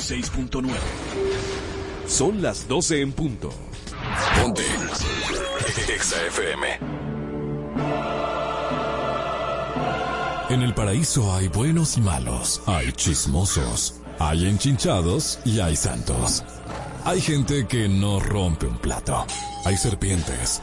96.9. Son las 12 en punto. Ponte. En el paraíso hay buenos y malos, hay chismosos, hay enchinchados y hay santos. Hay gente que no rompe un plato. Hay serpientes.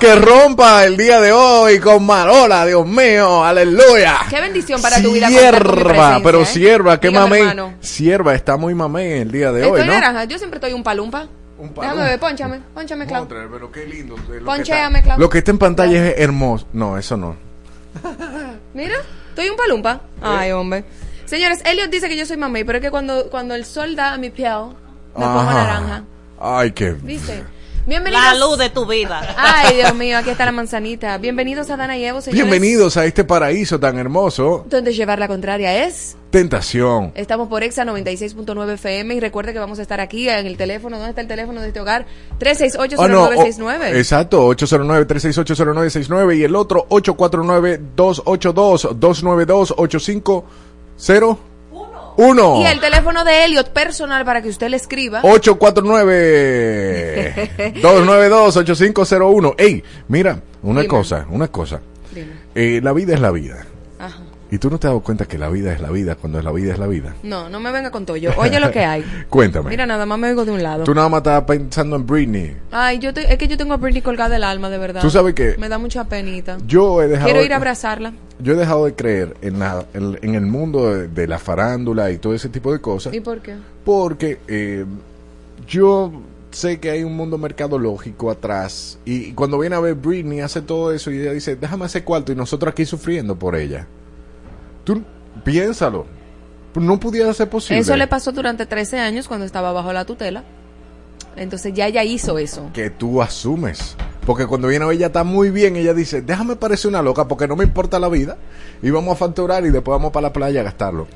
Que rompa el día de hoy con Marola, Dios mío, aleluya. Qué bendición para tu vida. Sierva, pero ¿eh? sierva, qué mamé. Sierva, está muy mamé el día de hoy, ¿no? naranja, yo siempre estoy un palumpa. Un palumpa. Déjame ver, ponchame, ponchame, Clau. pero qué lindo. Lo Clau. Lo que está en pantalla es hermoso. No, eso no. Mira, estoy un palumpa. Ay, hombre. Señores, Elliot dice que yo soy mamey, pero es que cuando, cuando el sol da a mi piel, me pongo naranja. Ay, qué. ¿Viste? Bienvenidos. La luz de tu vida. Ay, Dios mío, aquí está la manzanita. Bienvenidos a Dana y Evo, señores. Bienvenidos a este paraíso tan hermoso. Donde llevar la contraria es... Tentación. Estamos por Exa 96.9 FM y recuerde que vamos a estar aquí en el teléfono. ¿Dónde está el teléfono de este hogar? 3680969. Ah, exacto, 809-368-0969 y el otro 849-282-292-850. Uno. Y el teléfono de Elliot personal para que usted le escriba. 849-292-8501. Ey, mira, una cosa, una cosa. Eh, la vida es la vida. ¿Y tú no te has dado cuenta que la vida es la vida cuando la vida es la vida? No, no me venga con todo yo. Oye lo que hay. Cuéntame. Mira, nada más me oigo de un lado. Tú nada más estás pensando en Britney. Ay, yo es que yo tengo a Britney colgada del alma, de verdad. Tú sabes que... Me da mucha penita. Yo he dejado... Quiero ir a abrazarla. Yo he dejado de creer en, la, en, el mundo de, la farándula y todo ese tipo de cosas. ¿Y por qué? Porque eh, yo sé que hay un mundo mercadológico atrás. Y, cuando viene a ver Britney hace todo eso y ella dice, déjame hacer cuarto y nosotros aquí sufriendo por ella. Tú piénsalo. No pudiera ser posible. Eso le pasó durante 13 años cuando estaba bajo la tutela. Entonces ya ella hizo eso. Que tú asumes. Porque cuando viene ella está muy bien, ella dice, déjame parecer una loca porque no me importa la vida. Y vamos a facturar y después vamos para la playa a gastarlo.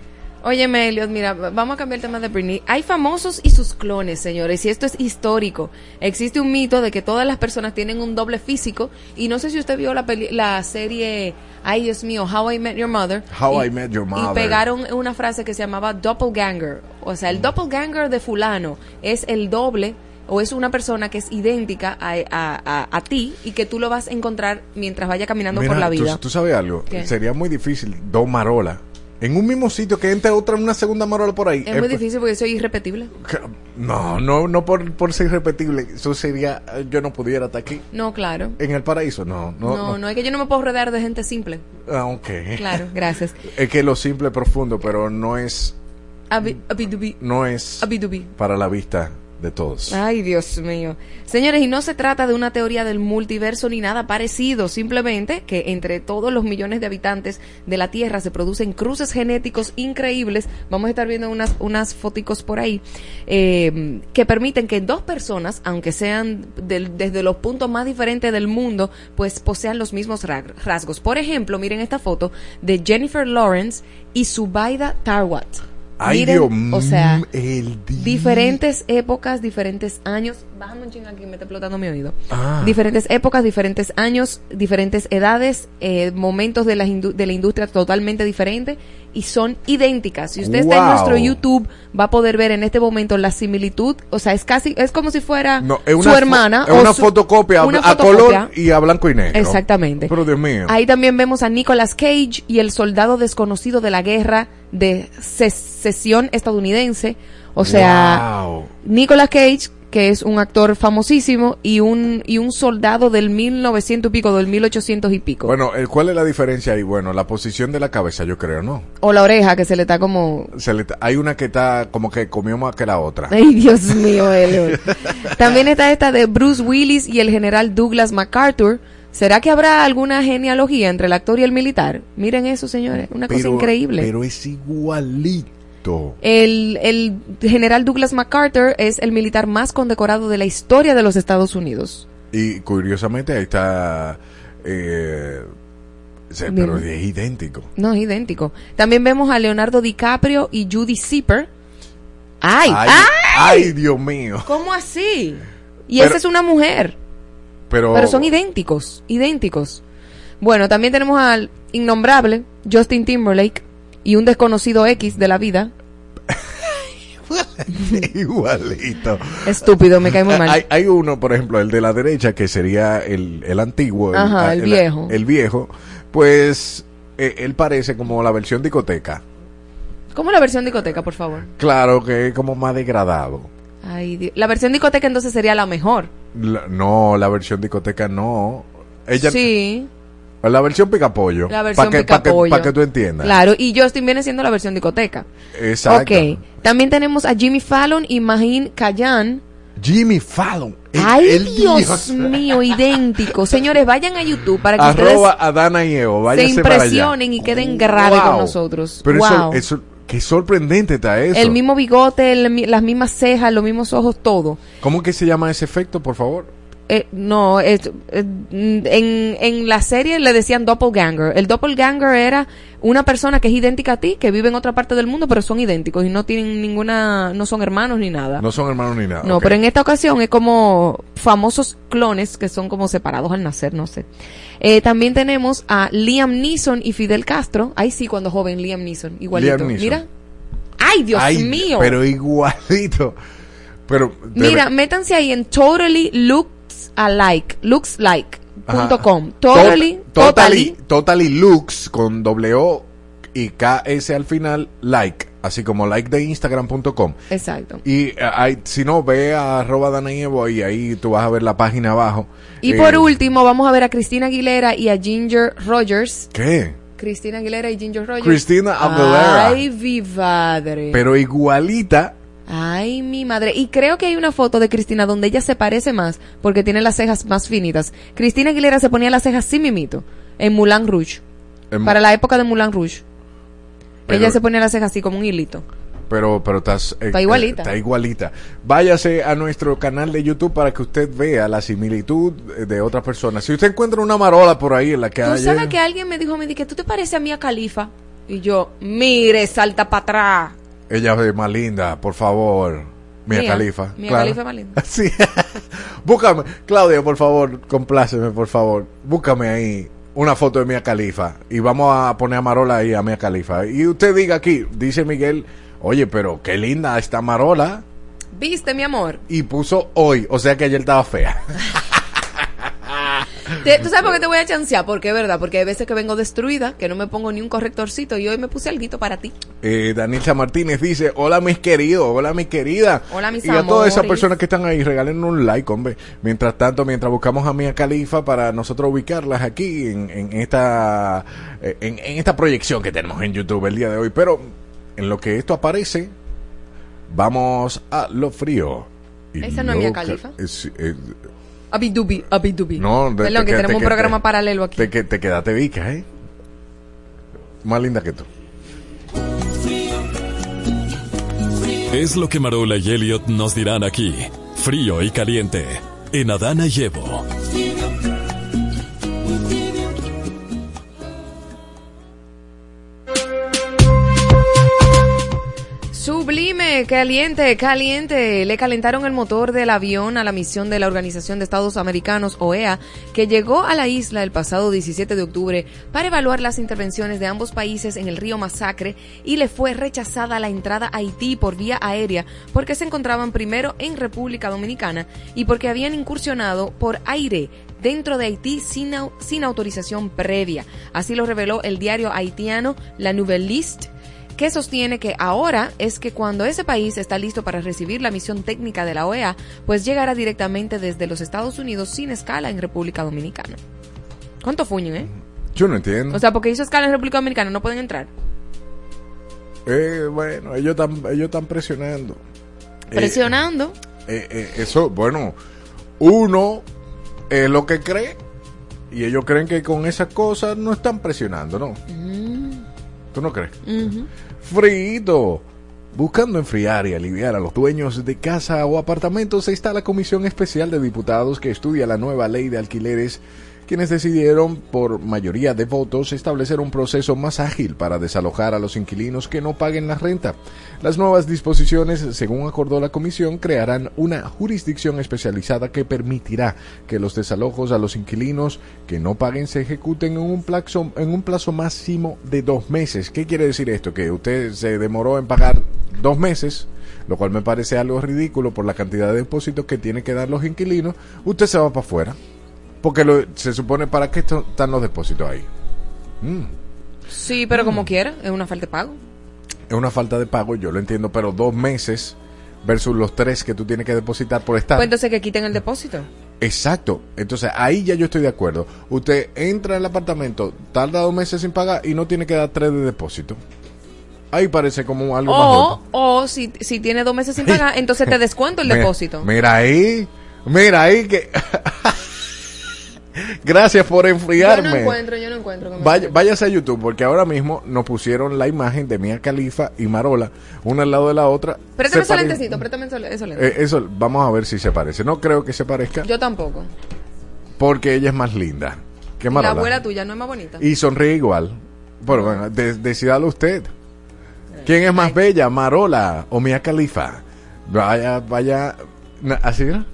Oye, Meliot, mira, vamos a cambiar el tema de Britney. Hay famosos y sus clones, señores, y esto es histórico. Existe un mito de que todas las personas tienen un doble físico, y no sé si usted vio la, la serie, ay Dios mío, How I Met Your Mother. How I Met Your Mother. Y pegaron una frase que se llamaba doppelganger. O sea, el doppelganger de fulano es el doble o es una persona que es idéntica a, a, a, ti y que tú lo vas a encontrar mientras vaya caminando por la vida. ¿tú, tú sabes algo, sería muy difícil dos marolas en un mismo sitio que entre otra una segunda marola por ahí. Es muy difícil porque soy irrepetible. No, no, no por, por ser irrepetible. Eso sería, yo no pudiera estar aquí. No, claro. En el paraíso, no. No, no, no, es que yo no me puedo rodear de gente simple. Ah, ok. Claro, gracias. es que lo simple es profundo, pero no es... no es para la vista de todos. Ay, Dios mío. Señores, y no se trata de una teoría del multiverso ni nada parecido, simplemente que entre todos los millones de habitantes de la Tierra se producen cruces genéticos increíbles. Vamos a estar viendo unas, unas por ahí, eh, que permiten que dos personas, aunque sean desde los puntos más diferentes del mundo, pues posean los mismos rasgos. Por ejemplo, miren esta foto de Jennifer Lawrence y Subaida Tarwat. Ay, Dios, o sea, diferentes épocas, diferentes años. Bájame un ching aquí, me está explotando mi oído. Ah. Diferentes épocas, diferentes años, diferentes edades, eh, momentos de la, de la industria totalmente diferentes y son idénticas. Si usted está en nuestro YouTube, va a poder ver en este momento la similitud. O sea, es casi, es como si fuera su hermana. Es una, fotocopia, a color y a blanco y negro. Exactamente. Pero Dios mío. Ahí también vemos a Nicolas Cage y el soldado desconocido de la guerra de secesión estadounidense. O sea, Nicolas Cage que es un actor famosísimo, y un, y un soldado del 1900 y pico, del 1800 y pico. Bueno, el- ¿cuál es la diferencia ahí? Bueno, la posición de la cabeza, yo creo, ¿no? o la oreja, que se le está como... Se le- hay una que está como que comió más que la otra. Ay, Dios mío, Elliot. También está esta de Bruce Willis y el general Douglas MacArthur. ¿Será que habrá alguna genealogía entre el actor y el militar? Miren eso, señores, una cosa increíble. Pero es igualito. El, el general Douglas MacArthur es el militar más condecorado de la historia de los Estados Unidos. Y curiosamente ahí está... Eh, pero es idéntico. No, es idéntico. También vemos a Leonardo DiCaprio y Judy Zipper. ¡Ay! ay, ¡Ay! ay, Dios mío. ¿Cómo así? Y Pero- esa es una mujer. Pero, Pero son idénticos, idénticos. Bueno, también tenemos al innombrable Justin Timberlake y un desconocido X de la vida. igualito. Estúpido, me cae muy mal. Hay, hay uno, por ejemplo, el de la derecha, que sería el, el antiguo. Ajá, el viejo. El, viejo. Pues eh, él parece como la versión discoteca. ¿Cómo la versión discoteca, por favor? Claro que es como más degradado. Ay, Dios. La versión discoteca entonces sería la mejor. La- no, la versión discoteca no. Ella, sí, La versión picapollo. la versión Para que, pa' que- pa' que tú entiendas. Claro, y Justin viene siendo la versión discoteca. Exacto. Ok. También tenemos a Jimmy Fallon y Mahim Kayan. Jimmy Fallon. el- Ay, el Dios, mío, idéntico. Señores, vayan a YouTube para que Arroba ustedes y Evo. se impresionen y queden grave Wow. con nosotros. Pero wow. eso, eso, qué sorprendente está eso. El mismo bigote, el las mismas cejas, los mismos ojos, todo. ¿Cómo que se llama ese efecto, por favor? Eh, no, eh, en, en la serie le decían doppelganger. El doppelganger era una persona que es idéntica a ti, que vive en otra parte del mundo, pero son idénticos y no tienen ninguna, no son hermanos ni nada. No son hermanos ni nada. No, pero en esta ocasión es como famosos clones que son como separados al nacer, no sé. Eh, también tenemos a Liam Neeson y Fidel Castro. Ahí sí, cuando joven, Liam Neeson, igualito. Liam Neeson. Mira. ¡Ay, Dios Ay, mío! Pero igualito. Pero. Mira, métanse ahí en totally looks alike, looks like. Punto com. Tot- Totally, totally, totally looks con O y KS al final, like. Así como like de Instagram.com. Exacto. Y hay, si no, ve a arroba Dana y ahí tú vas a ver la página abajo. Y Eh, por último, vamos a ver a Cristina Aguilera y a Ginger Rogers. ¿Qué? Cristina Aguilera y Ginger Rogers. Cristina Aguilera. Ay, mi madre. Pero igualita. Ay, mi madre. Y creo que hay una foto de Cristina donde ella se parece más porque tiene las cejas más finitas. Cristina Aguilera se ponía las cejas sin mimito en Moulin Rouge. Para la época de Moulin Rouge. Pero- ella se ponía las cejas así como un hilito. Pero, pero estás, eh, Está igualita. Está igualita. Váyase a nuestro canal de YouTube para que usted vea la similitud eh, de otras personas. Si usted encuentra una marola por ahí en la que Tú sabes que alguien me dijo a mí que tú te pareces a Mia Califa. Y yo, mire, salta para atrás. Ella es más linda, por favor. Mia Mía. Khalifa. Mia claro. Khalifa es más linda. Sí. Búscame. Claudia, por favor, compláceme, por favor. Búscame ahí una foto de Mia Califa. Y vamos a poner a Marola ahí a Mia Califa. Y usted diga aquí, dice Miguel, oye, pero qué linda esta Marola. ¿Viste, mi amor? Y puso hoy, o sea que ayer estaba fea. Te- ¿Tú sabes por qué te voy a chancear? Porque es verdad, porque hay veces que vengo destruida, que no me pongo ni un correctorcito y hoy me puse algo para ti. Eh, Danilza Martínez dice, hola mis queridos, hola mi querida. Hola, mis Y a todas esas amores. personas que están ahí, regalen un like, hombre. Mientras tanto, mientras buscamos a Mia Califa para nosotros ubicarlas aquí en, en esta eh, en, en esta proyección que tenemos en YouTube el día de hoy. Pero en lo que esto aparece, vamos a lo frío. Y ¿Esa no es Mia lo Khalifa? ca- es- Abidubi, abidubi. no, de- Perdón, te que tenemos te un programa te- paralelo aquí. Te, que- te quedaste vica, ¿eh? Más linda que tú. Es lo que Marola y Elliot nos dirán aquí, frío y caliente, en Adana y Sublime, caliente, caliente. Le calentaron el motor del avión a la misión de la Organización de Estados Americanos, OEA, que llegó a la isla el pasado 17 de octubre para evaluar las intervenciones de ambos países en el río Masacre y le fue rechazada la entrada a Haití por vía aérea porque se encontraban primero en República Dominicana y porque habían incursionado por aire dentro de Haití sin, au- sin autorización previa. Así lo reveló el diario haitiano La Nouvelle Liste que sostiene que ahora es que cuando ese país está listo para recibir la misión técnica de la OEA, pues llegará directamente desde los Estados Unidos sin escala en República Dominicana. ¿Cuánto fuñen, eh? Yo no entiendo. O sea, porque hizo escala en República Dominicana, no pueden entrar. Eh, bueno, ellos están ellos están presionando. Eh, Presionando. eh, eh, eso, bueno, uno es lo que cree y ellos creen que con esas cosas no están presionando, ¿no? ¿Tú no crees? Ujú. Frito. Buscando enfriar y aliviar a los dueños de casa o apartamentos, está la Comisión Especial de Diputados que estudia la nueva ley de alquileres, quienes decidieron, por mayoría de votos, establecer un proceso más ágil para desalojar a los inquilinos que no paguen la renta. Las nuevas disposiciones, según acordó la Comisión, crearán una jurisdicción especializada que permitirá que los desalojos a los inquilinos que no paguen se ejecuten en un plazo, en un plazo máximo de dos meses. ¿Qué quiere decir esto? Que usted se demoró en pagar dos meses, lo cual me parece algo ridículo por la cantidad de depósitos que tienen que dar los inquilinos. Usted se va para afuera. Porque lo- se supone para qué están los depósitos ahí. Mm. Sí, pero como quiera, es una falta de pago. Es una falta de pago, yo lo entiendo, pero dos meses versus los tres que tú tienes que depositar por estar. Pues entonces que quiten el depósito. Exacto. Entonces ahí ya yo estoy de acuerdo. Usted entra en el apartamento, tarda dos meses sin pagar y no tiene que dar tres de depósito. Ahí parece como algo más O, justo. o si, si tiene dos meses sin pagar, entonces te descuento el Mira- depósito. Mira ahí, mira ahí que... Gracias por Yo enfriarme. no encuentro, yo no encuentro. Vaya- váyase a YouTube porque ahora mismo nos pusieron la imagen de Mia Khalifa y Marola, una al lado de la otra. Préstame Se ese lentecito, préstame eso. Eh, eso, vamos a ver si se parece. No creo que se parezca Yo tampoco. porque ella es más linda La Marola. abuela tuya no es más bonita. Y sonríe igual. Bueno, bueno, de- decídalo usted. ¿Quién es más bella, Marola o Mia Khalifa? Vaya, vaya. ¿Así no?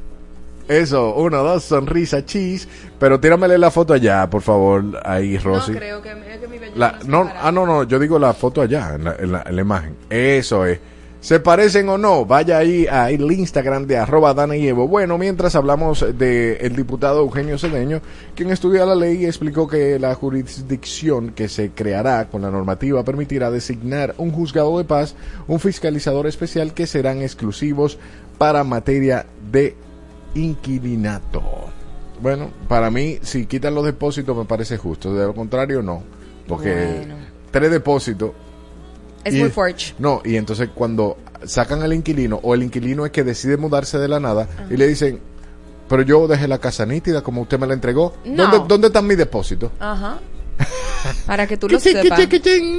Eso, uno, dos, sonrisa, cheese. Pero tíramele la foto allá, por favor, ahí, no Rosy. creo que, es que mi belleza La- se no, compara. ah, no, no, yo digo la foto allá, en la, en la- en la imagen. Eso es. ¿Se parecen o no? Vaya ahí al Instagram de arroba Dana y Evo. Bueno, mientras hablamos del el diputado Eugenio Cedeño, quien estudia la ley y explicó que la jurisdicción que se creará con la normativa permitirá designar un juzgado de paz, un fiscalizador especial que serán exclusivos para materia de inquilinato. Bueno, para mí, si quitan los depósitos me parece justo, de lo contrario no, porque Bueno. tres depósitos Es y- muy forge. No, y entonces cuando sacan al inquilino o el inquilino es que decide mudarse de la nada y le dicen, pero yo dejé la casa nítida como usted me la entregó, No. ¿dónde, ¿dónde están mis depósitos? Ajá. Para que tú lo sepas.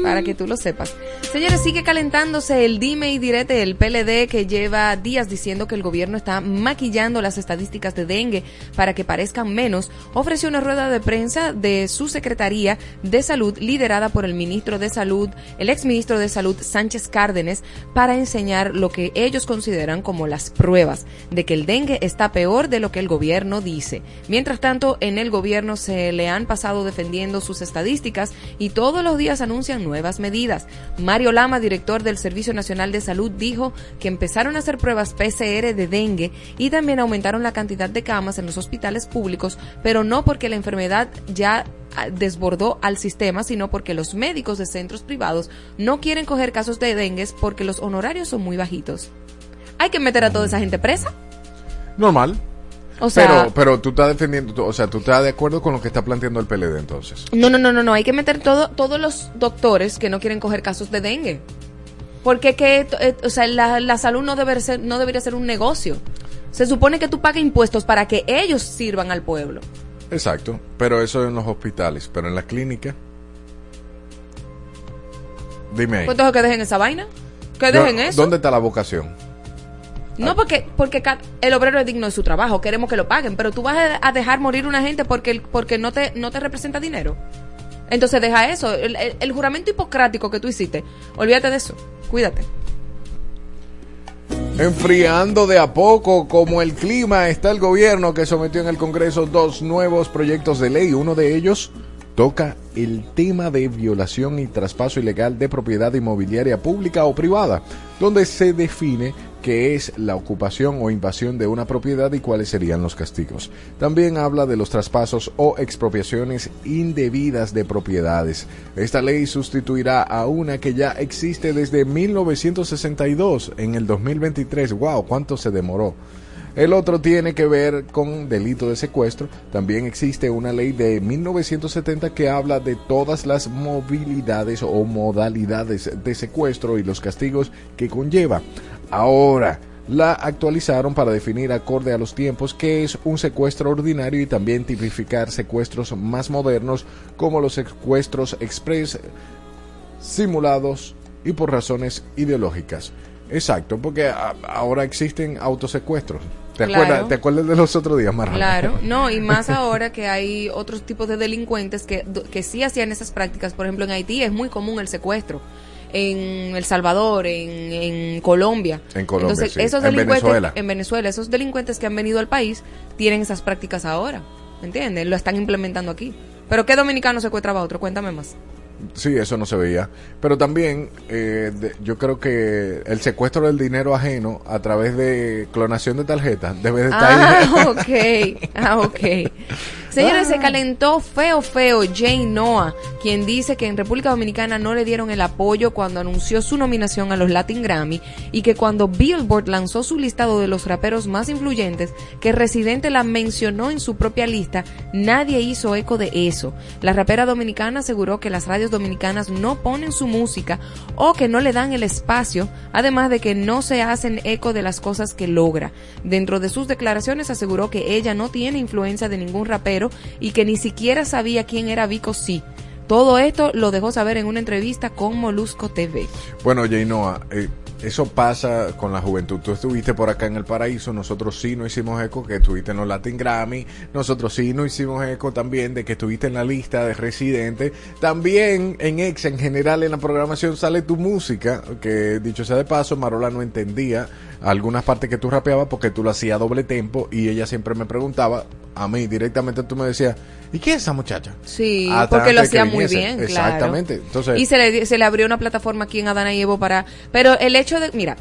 Para que tú lo sepas. Señores, sigue calentándose el dime y direte del PLD que lleva días diciendo que el gobierno está maquillando las estadísticas de dengue para que parezcan menos. Ofreció una rueda de prensa de su Secretaría de Salud liderada por el ministro de Salud, el exministro de Salud Sánchez Cárdenas, para enseñar lo que ellos consideran como las pruebas de que el dengue está peor de lo que el gobierno dice. Mientras tanto, en el gobierno se le han pasado defendiendo sus estadísticas y todos los días anuncian nuevas medidas. Mario Lama, director del Servicio Nacional de Salud, dijo que empezaron a hacer pruebas PCR de dengue y también aumentaron la cantidad de camas en los hospitales públicos, pero no porque la enfermedad ya ah, desbordó al sistema, sino porque los médicos de centros privados no quieren coger casos de dengue porque los honorarios son muy bajitos. Hay que meter a toda esa gente presa. Normal. O sea, pero, pero tú estás defendiendo, o sea, tú estás de acuerdo con lo que está planteando el PLD entonces. No, no, no, no, no. Hay que meter todo, todos los doctores que no quieren coger casos de dengue. Porque que, eh, o sea, la, la salud no, debe ser, no debería ser un negocio. Se supone que tú pagas impuestos para que ellos sirvan al pueblo. Exacto, pero eso en los hospitales, pero en la clínica. Dime ahí. Pues entonces que dejen esa vaina. Que dejen eso. ¿Dónde está la vocación? No, porque, porque el obrero es digno de su trabajo, queremos que lo paguen, pero tú vas a, dejar morir una gente porque, porque no, te, no te representa dinero. Entonces deja eso, el, el- el juramento hipocrático que tú hiciste, olvídate de eso, cuídate. Enfriando de a poco como el clima está el gobierno que sometió en el Congreso dos nuevos proyectos de ley. Uno de ellos toca el tema de violación y traspaso ilegal de propiedad inmobiliaria pública o privada, donde se define qué es la ocupación o invasión de una propiedad y cuáles serían los castigos. También habla de los traspasos o expropiaciones indebidas de propiedades. Esta ley sustituirá a una que ya existe desde 1962 en el 2023. ¡Wow! ¿Cuánto se demoró? El otro tiene que ver con delito de secuestro. También existe una ley de 1970 que habla de todas las movilidades o modalidades de secuestro y los castigos que conlleva. Ahora, la actualizaron para definir acorde a los tiempos qué es un secuestro ordinario y también tipificar secuestros más modernos como los secuestros express, simulados y por razones ideológicas. Exacto, porque ahora existen autosecuestros. ¿Te, acuerdas, ¿Te acuerdas de los otros días, Marra? Claro, no, y más ahora que hay otros tipos de delincuentes que, que sí hacían esas prácticas. Por ejemplo, en Haití es muy común el secuestro. En El Salvador, en, en Colombia. En Colombia, Entonces, sí. esos en delincuentes, Venezuela. En Venezuela, esos delincuentes que han venido al país tienen esas prácticas ahora. ¿Me entiendes? Lo están implementando aquí. Pero ¿qué dominicano secuestraba a otro? Cuéntame más. Sí, eso no se veía. Pero también eh, de- yo creo que el secuestro del dinero ajeno a través de clonación de tarjetas debe de estar ahí. Ah, ok. Ah, ok. Señores, se calentó feo, feo Jane Noah, quien dice que en República Dominicana no le dieron el apoyo cuando anunció su nominación a los Latin Grammy y que cuando Billboard lanzó su listado de los raperos más influyentes, que Residente la mencionó en su propia lista, nadie hizo eco de eso. La rapera dominicana aseguró que las radios dominicanas no ponen su música o que no le dan el espacio, además de que no se hacen eco de las cosas que logra. Dentro de sus declaraciones aseguró que ella no tiene influencia de ningún rapero y que ni siquiera sabía quién era Vico Sí. Todo esto lo dejó saber en una entrevista con Molusco TV. Bueno, Jainoa, eh, eso pasa con la juventud. Tú estuviste por acá en el paraíso, nosotros sí no hicimos eco que estuviste en los Latin Grammy, nosotros sí no hicimos eco también de que estuviste en la lista de residentes. También en Ex, en general, en la programación sale tu música, que dicho sea de paso, Marola no entendía algunas partes que tú rapeabas porque tú lo hacías a doble tempo y ella siempre me preguntaba, a mí directamente tú me decías, ¿y quién es esa muchacha? Sí, Hasta porque lo hacía muy bien, claro. Exactamente. Entonces, y se le, se le abrió una plataforma aquí en Adana y Evo para... Pero el hecho de... Mira,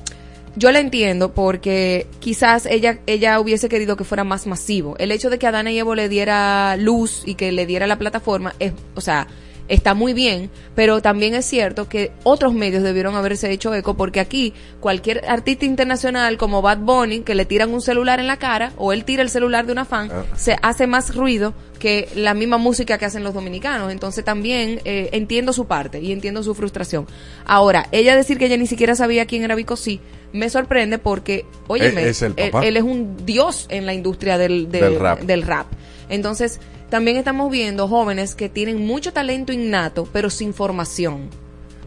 yo la entiendo porque quizás ella, ella hubiese querido que fuera más masivo. El hecho de que Adana y Evo le diera luz y que le diera la plataforma, es, o sea, está muy bien, pero también es cierto que otros medios debieron haberse hecho eco porque aquí cualquier artista internacional como Bad Bunny, que le tiran un celular en la cara o él tira el celular de una fan, Ah. se hace más ruido que la misma música que hacen los dominicanos. Entonces también eh, entiendo su parte y entiendo su frustración. Ahora, ella decir que ella ni siquiera sabía quién era Vico sí, me sorprende porque, oye, el él, es un dios en la industria del, del- Del rap. del rap. Entonces, también estamos viendo jóvenes que tienen mucho talento innato, pero sin formación.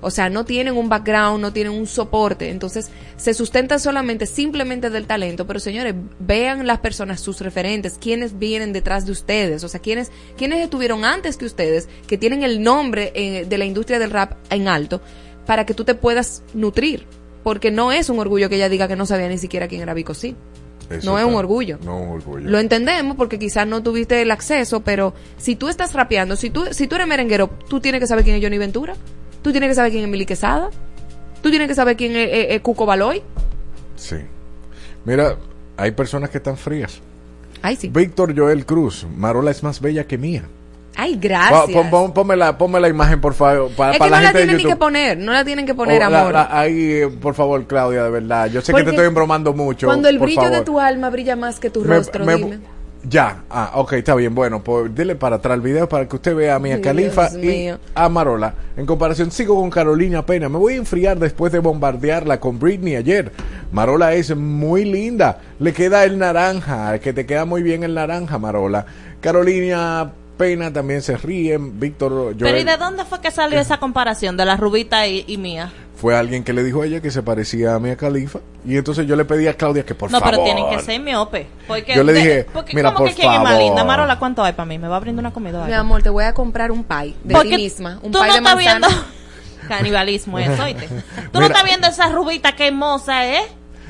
O sea, no tienen un background, no tienen un soporte. Entonces, se sustentan solamente, simplemente del talento. Pero señores, vean las personas, sus referentes, quienes vienen detrás de ustedes. O sea, quienes, quienes estuvieron antes que ustedes, que tienen el nombre eh, de la industria del rap en alto, para que tú te puedas nutrir. Porque no es un orgullo que ella diga que no sabía ni siquiera quién era Vico Sí. Eso no es un orgullo. No es un orgullo. Lo entendemos porque quizás no tuviste el acceso, pero si tú estás rapeando, si tú, si tú eres merenguero, tú tienes que saber quién es Johnny Ventura, tú tienes que saber quién es Mili Quesada, tú tienes que saber quién es, es- es Cuco Baloy. Sí. Mira, hay personas que están frías. Ay, sí. Víctor Joel Cruz, Marola es más bella que mía. Ay, gracias. pon- pon- ponme, la, ponme la imagen, por favor, para, es para que la no la gente de tienen ni que poner, no la tienen que poner, Oh, la- amor. la- ahí, por favor, Claudia, de verdad. Yo sé que te estoy embromando mucho. Cuando el por brillo de tu alma brilla más que tu Me- rostro, me- dime. Ya, ah, ok, está bien. Bueno, pues dile para atrás el video para que usted vea a Mia Dios Califa y mío. a Marola. En comparación, sigo con Carolina Pena. Me voy a enfriar después de bombardearla con Britney ayer. Marola es muy linda. Le queda el naranja, que te queda muy bien el naranja, Marola. Carolina Pena también se ríe. Víctor Joel Pero ¿y de dónde fue que salió esa comparación de la rubita y, y mía? fue alguien que le dijo a ella que se parecía a Mia Califa. Y entonces yo le pedí a Claudia que por no, favor. pero tienen que ser miope. Porque Yo le de- dije, porque mira, ¿cómo por que quién es más favor. linda? Marola, ¿cuánto hay para mí? ¿Me va a brindar una comida? Mi amor, te voy a comprar un pie de Porque ti misma, un tú pie no de estás manzana. viendo canibalismo eso, ¿oíste? Tú no estás viendo esa rubita que hermosa, ¿eh?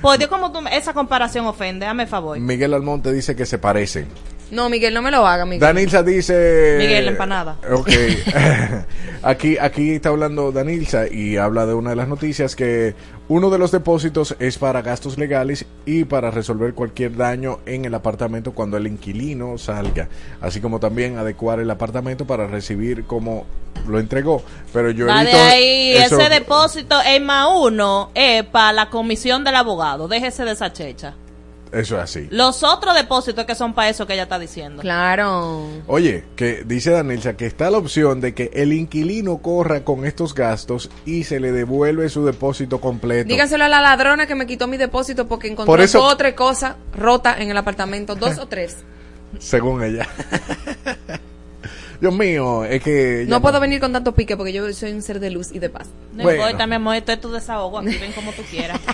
Por Dios, como tú esa comparación ofende, dame favor. Miguel Almonte dice que se parecen. No, Miguel, no me lo haga, Miguel. Danilza dice. Miguel, la empanada. Ok. aquí, aquí está hablando Danilza y habla de una de las noticias que uno de los depósitos es para gastos legales y para resolver cualquier daño en el apartamento cuando el inquilino salga. Así como también adecuar el apartamento para recibir como lo entregó. Pero yo Va de evito ahí, eso- ese depósito en más uno es para la comisión del abogado. Déjese de esa checha. Eso es así. Los otros depósitos que son para eso que ella está diciendo. Claro. Oye, que dice Danilza que está la opción de que el inquilino corra con estos gastos y se le devuelve su depósito completo. Díganselo a la ladrona que me quitó mi depósito porque encontró Por eso- dos o tres cosas rotas en el apartamento. Dos o tres. Según ella. Dios mío, es que... No puedo venir con tanto pique porque yo soy un ser de luz y de paz. No Bueno. importa, mi amor, esto es tu desahogo. Aquí ven como tú quieras.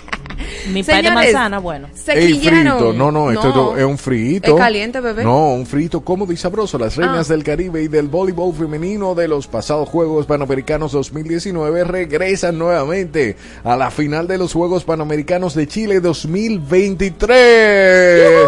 Mi pay de manzana, bueno. Se Ey, quillaron. frito. No, no, esto No. es un frito. Es caliente, bebé. No, un frito cómodo y sabroso. Las reinas Ah. del Caribe y del voleibol femenino de los pasados Juegos Panamericanos 2019 regresan nuevamente a la final de los Juegos Panamericanos de Chile 2023.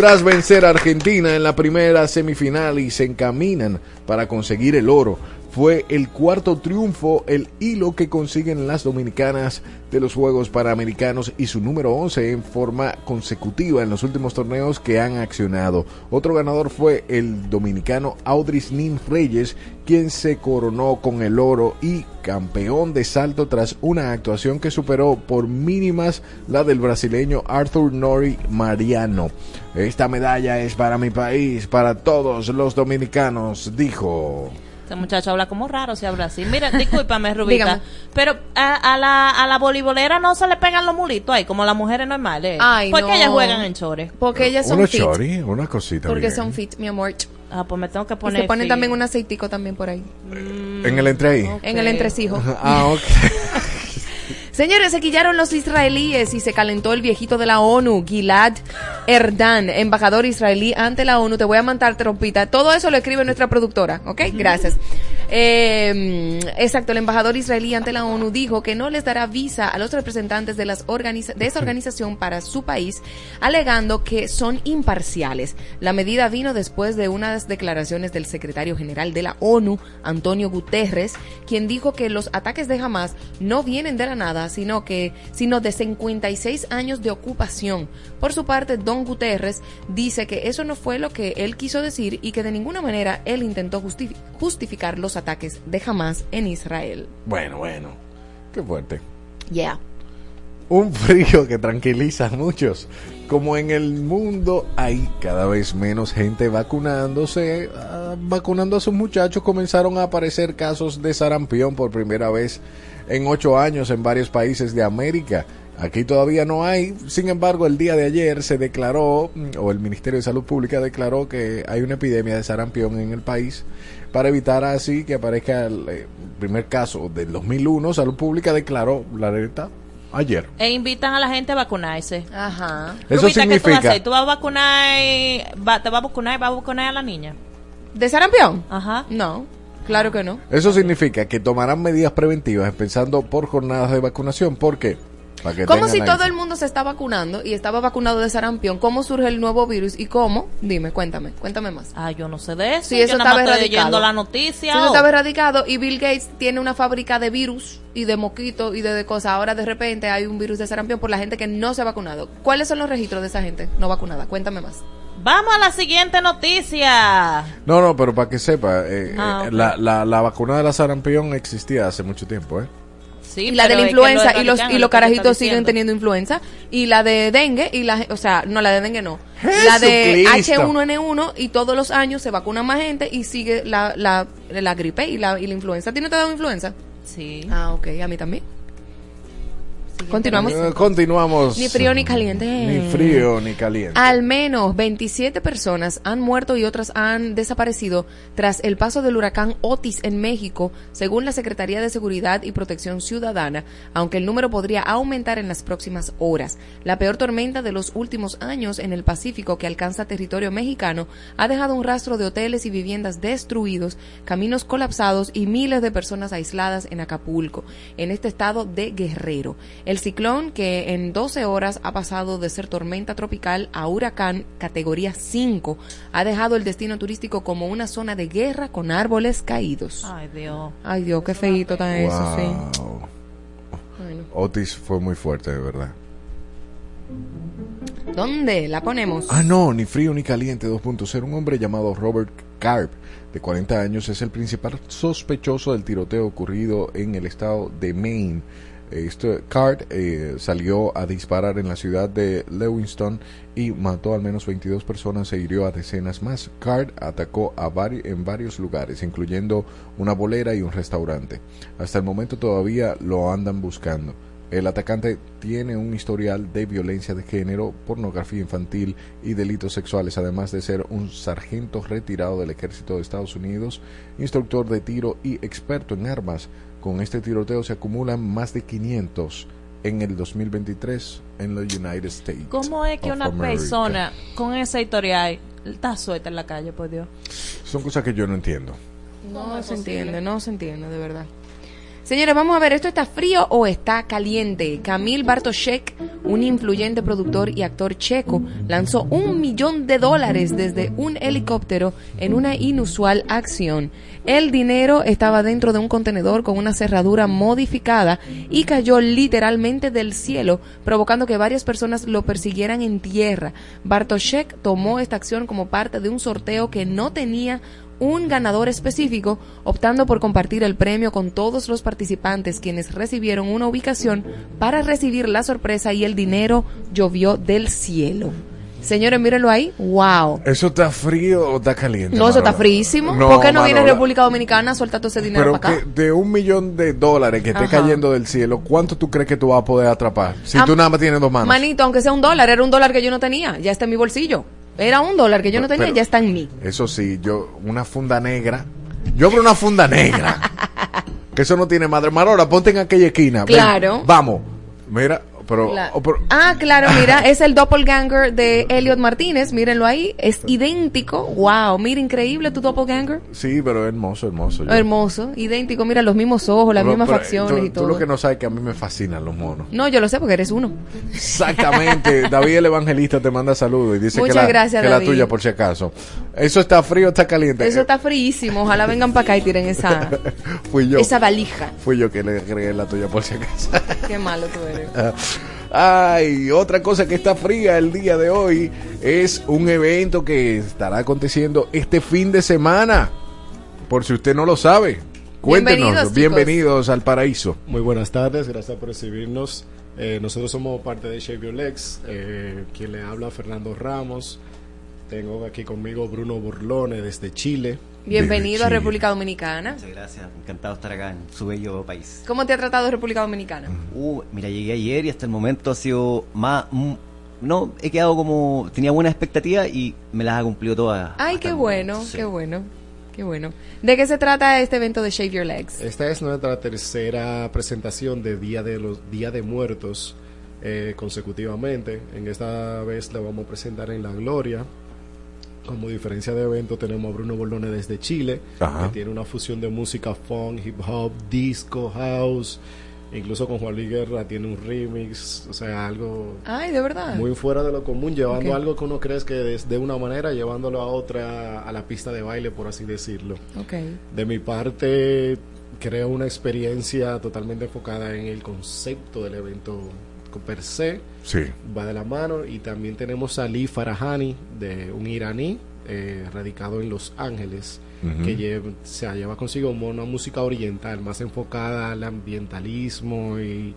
Tras vencer a Argentina en la primera semifinal y se encaminan para conseguir el oro. Fue el cuarto triunfo, el hilo que consiguen las dominicanas de los Juegos Panamericanos y su número 11 en forma consecutiva en los últimos torneos que han accionado. Otro ganador fue el dominicano Audris Nin Reyes, quien se coronó con el oro y campeón de salto tras una actuación que superó por mínimas la del brasileño Arthur Nori Mariano. Esta medalla es para mi país, para todos los dominicanos, dijo. Este muchacho habla como raro si habla así. Mira, discúlpame, Rubita. Dígame. Pero a, a la, a la voleibolera no se le pegan los mulitos ahí, como las mujeres normales. Ay, ¿Por qué no. ellas juegan en chores? Porque ellas son Unos fit. chori, una cosita. Porque bien. son fit, mi amor. Ah, pues me tengo que Y poner. se ponen fit. también un aceitico también por ahí. En el entre ahí. En el entresijo. Ah, ok. Señores, se quillaron los israelíes y se calentó el viejito de la ONU, Gilad Erdan, embajador israelí ante la ONU. Te voy a mandar trompita. Todo eso lo escribe nuestra productora, ¿ok? Gracias. Eh, exacto, el embajador israelí ante la ONU dijo que no les dará visa a los representantes de, las organiza- de esa organización para su país, alegando que son imparciales. La medida vino después de unas declaraciones del secretario general de la ONU, Antonio Guterres, quien dijo que los ataques de Hamas no vienen de la nada, sino que sino de 56 años de ocupación. Por su parte, Don Guterres dice que eso no fue lo que él quiso decir y que de ninguna manera él intentó justifi- justificar los ataques de Hamas en Israel. Bueno, bueno. Qué fuerte. Yeah. Un frío que tranquiliza a muchos. Como en el mundo hay cada vez menos gente vacunándose, ah, vacunando a sus muchachos, comenzaron a aparecer casos de sarampión por primera vez en ocho años en varios países de América. Aquí todavía no hay, sin embargo, el día de ayer se declaró, mm, o el Ministerio de Salud Pública declaró que hay una epidemia de sarampión en el país. Para evitar así que aparezca el eh, primer caso del 2001, Salud Pública declaró la alerta ayer. E invitan a la gente a vacunarse. Ajá. Eso Rubita, ¿qué tú vas a significa- hacer? ¿Tú vas a vacunar, va- te vas a vacunar y vas a vacunar a la niña? ¿De sarampión? Ajá. No, claro que no. Eso significa que tomarán medidas preventivas empezando por jornadas de vacunación. ¿Por qué? Para que ¿Cómo tengan si ahí. todo el mundo se está vacunando y estaba vacunado de sarampión? ¿Cómo surge el nuevo virus y cómo? Dime, cuéntame, cuéntame más. Ah, yo no sé de eso. Sí, eso estaba erradicado. la Si noticia. eso oh. estaba erradicado y Bill Gates tiene una fábrica de virus y de moquito y de, de cosas. Ahora de repente hay un virus de sarampión por la gente que no se ha vacunado. ¿Cuáles son los registros de esa gente no vacunada? Cuéntame más. Vamos a la siguiente noticia. No, no, pero para que sepa, eh, Ah, eh, ok. la, la, la vacuna de la sarampión existía hace mucho tiempo, ¿eh? Sí, Y la de la influenza lo y los, y los carajitos siguen teniendo influenza. Y la de dengue, y la, o sea, no la de dengue no. La de Jesucristo. H1N1 y todos los años se vacuna más gente y sigue la, la, la gripe y la, y la influenza. ¿A ti no te ha dado influenza? Sí. Ah, ok, a mí también. Continuamos. Eh, continuamos. Ni frío ni caliente. Ni frío ni caliente. Al menos 27 personas han muerto y otras han desaparecido tras el paso del huracán Otis en México, según la Secretaría de Seguridad y Protección Ciudadana, aunque el número podría aumentar en las próximas horas. La peor tormenta de los últimos años en el Pacífico que alcanza territorio mexicano ha dejado un rastro de hoteles y viviendas destruidos, caminos colapsados y miles de personas aisladas en Acapulco, en este estado de Guerrero. El ciclón, que en 12 horas ha pasado de ser tormenta tropical a huracán categoría 5, ha dejado el destino turístico como una zona de guerra con árboles caídos. Ay, Dios. Ay Dios, qué feíto está eso, sí. Wow. Bueno. Otis fue muy fuerte, de verdad. ¿Dónde la ponemos? Ah, no, ni frío ni caliente 2.0. Un hombre llamado Robert Carp, de 40 años, es el principal sospechoso del tiroteo ocurrido en el estado de Maine. Esto, Card eh, salió a disparar en la ciudad de Lewiston y mató al menos 22 personas e hirió a decenas más. Card atacó a en varios lugares, incluyendo una bolera y un restaurante. Hasta el momento todavía lo andan buscando. El atacante tiene un historial de violencia de género, pornografía infantil y delitos sexuales, además de ser un sargento retirado del ejército de Estados Unidos, instructor de tiro y experto en armas. Con este tiroteo se acumulan más de 500 en el 2023 en los United States. ¿Cómo es que una America. persona con esa historial está suelta en la calle, por Dios? Son cosas que yo no entiendo. No se entiende, no se entiende, de verdad. Señores, vamos a ver, ¿esto está frío o está caliente? Kamil Bartoshek, un influyente productor y actor checo, lanzó un millón de dólares desde un helicóptero en una inusual acción. El dinero estaba dentro de un contenedor con una cerradura modificada y cayó literalmente del cielo, provocando que varias personas lo persiguieran en tierra. Bartoshek tomó esta acción como parte de un sorteo que no tenía un ganador específico, optando por compartir el premio con todos los participantes quienes recibieron una ubicación para recibir la sorpresa y el dinero llovió del cielo. Señores, mírenlo ahí. ¡Wow! ¿Eso está frío o está caliente? No, eso está fríísimo. ¿Por qué no viene. República Dominicana a soltar todo ese dinero Pero para acá? que de un millón de dólares que esté Ajá. cayendo del cielo, ¿cuánto tú crees que tú vas a poder atrapar? Si Ah, tú nada más tienes dos manos. Manito, aunque sea un dólar, era un dólar que yo no tenía. Ya está en mi bolsillo. Era un dólar que yo no tenía, Pero- ya está en mí. Eso sí, yo, una funda negra. Yo abro una funda negra. que eso no tiene madre. Marola, ponte en aquella esquina. ven, Claro. vamos. Mira, pero, La- oh, pero- Ah, claro, mira, es el doppelganger de Elliot Martínez, mírenlo ahí, es idéntico, wow, mira, increíble tu doppelganger, Sí, pero hermoso, hermoso. yo- hermoso, idéntico, mira, los mismos ojos, las Pero- mismas facciones tú, y Tú todo. lo que no sabes es que a mí me fascinan los monos. No, yo lo sé porque eres uno. Exactamente. David el Evangelista te manda saludos y dice Muchas que, la, gracias, que la tuya por si acaso. ¿Eso está frío o está caliente? Eso está fríísimo, ojalá vengan para acá y tiren esa, Fui yo. esa valija. Fui yo que le agregué la tuya por si acaso. Qué malo tú eres. Ay, otra cosa que está fría el día de hoy es un evento que estará aconteciendo este fin de semana. Por si usted no lo sabe. Cuéntenos. Bienvenidos, al paraíso. Muy buenas tardes, gracias por recibirnos. Eh, nosotros somos parte de Shave Your Legs, eh, quien le habla Fernando Ramos. Tengo aquí conmigo Bruno Burlone desde Chile. Bienvenido a. República Dominicana. Muchas gracias, encantado de estar acá en su bello país. ¿Cómo te ha tratado República Dominicana? Uh, mira, llegué ayer y hasta el momento ha sido más... mm, no, he quedado como... Tenía buena expectativa y me las ha cumplido todas. Ay, qué bueno, sí. qué bueno, qué bueno. ¿De qué se trata este evento de Shave Your Legs? Esta es nuestra tercera presentación de Día de los Día de Muertos eh, consecutivamente. En esta vez la vamos a presentar en La Gloria. Como diferencia de evento tenemos a Bruno Borlone desde Chile, Ajá. que tiene una fusión de música funk, hip hop, disco, house. Incluso con Juan Luis Guerra tiene un remix, o sea, algo Ay, de verdad. muy fuera de lo común, llevando algo que uno cree que es de una manera, llevándolo a otra, a la pista de baile, por así decirlo. De mi parte, creo una experiencia totalmente enfocada en el concepto del evento per se, Sí. va de la mano, y también tenemos a Ali Farahani, de un iraní, eh, radicado en Los Ángeles, que lleva, se lleva consigo una música oriental, más enfocada al ambientalismo y,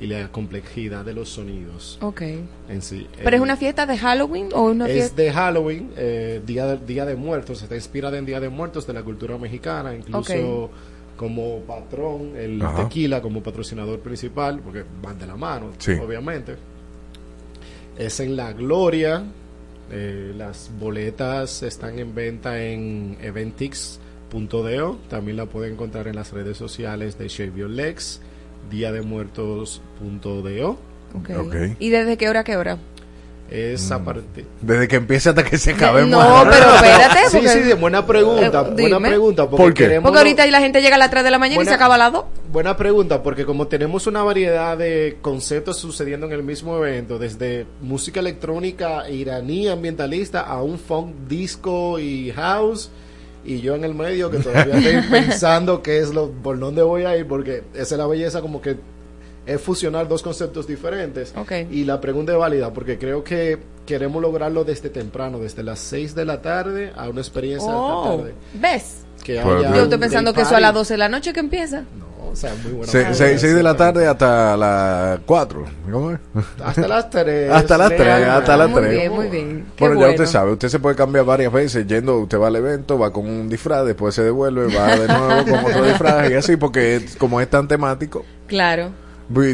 y la complejidad de los sonidos Ok. en sí. ¿Pero Eh, es una fiesta de Halloween o una es fiesta? de Halloween, eh, día, de, día de Muertos, está inspirada en Día de Muertos de la cultura mexicana, incluso. Como patrón, el Ajá. tequila como patrocinador principal, porque van de la mano, Sí. obviamente. Es en La Gloria, eh, las boletas están en venta en eventix.do, también la pueden encontrar en las redes sociales de Shave Your Legs, Día de Muertos.do. Ok. Ok. ¿Y desde qué hora a qué hora? Es a partir... Desde que empieza hasta que se acabe. No, pero espérate, Sí, porque- sí, de buena pregunta, Eh, buena dime. pregunta. Porque ¿Por qué? queremos Porque ahorita la gente llega a las 3 de la mañana y se acaba a las 2. buena pregunta, porque como tenemos una variedad de conceptos sucediendo en el mismo evento, desde música electrónica iraní ambientalista a un funk disco y house, y yo en el medio que todavía estoy pensando qué es lo por dónde voy a ir, porque esa es la belleza como que es fusionar dos conceptos diferentes. Y la pregunta es válida, porque creo que queremos lograrlo desde temprano, desde las 6 de la tarde a una experiencia de Oh, la tarde. ¿ves? Que haya Yo estoy pensando que eso a las party. 12 de la noche que empieza. No, o sea, muy buena. Se- manera se- seis de la tarde hasta las 4. ¿Cómo es? Hasta las 3. Hasta las 3, hasta las Muy 3. bien, muy bien. Qué Bueno, ya bueno. usted sabe, usted se puede cambiar varias veces yendo, usted va al evento, va con un disfraz, después se devuelve, va de nuevo con otro disfraz y así, porque es- como es tan temático, Claro.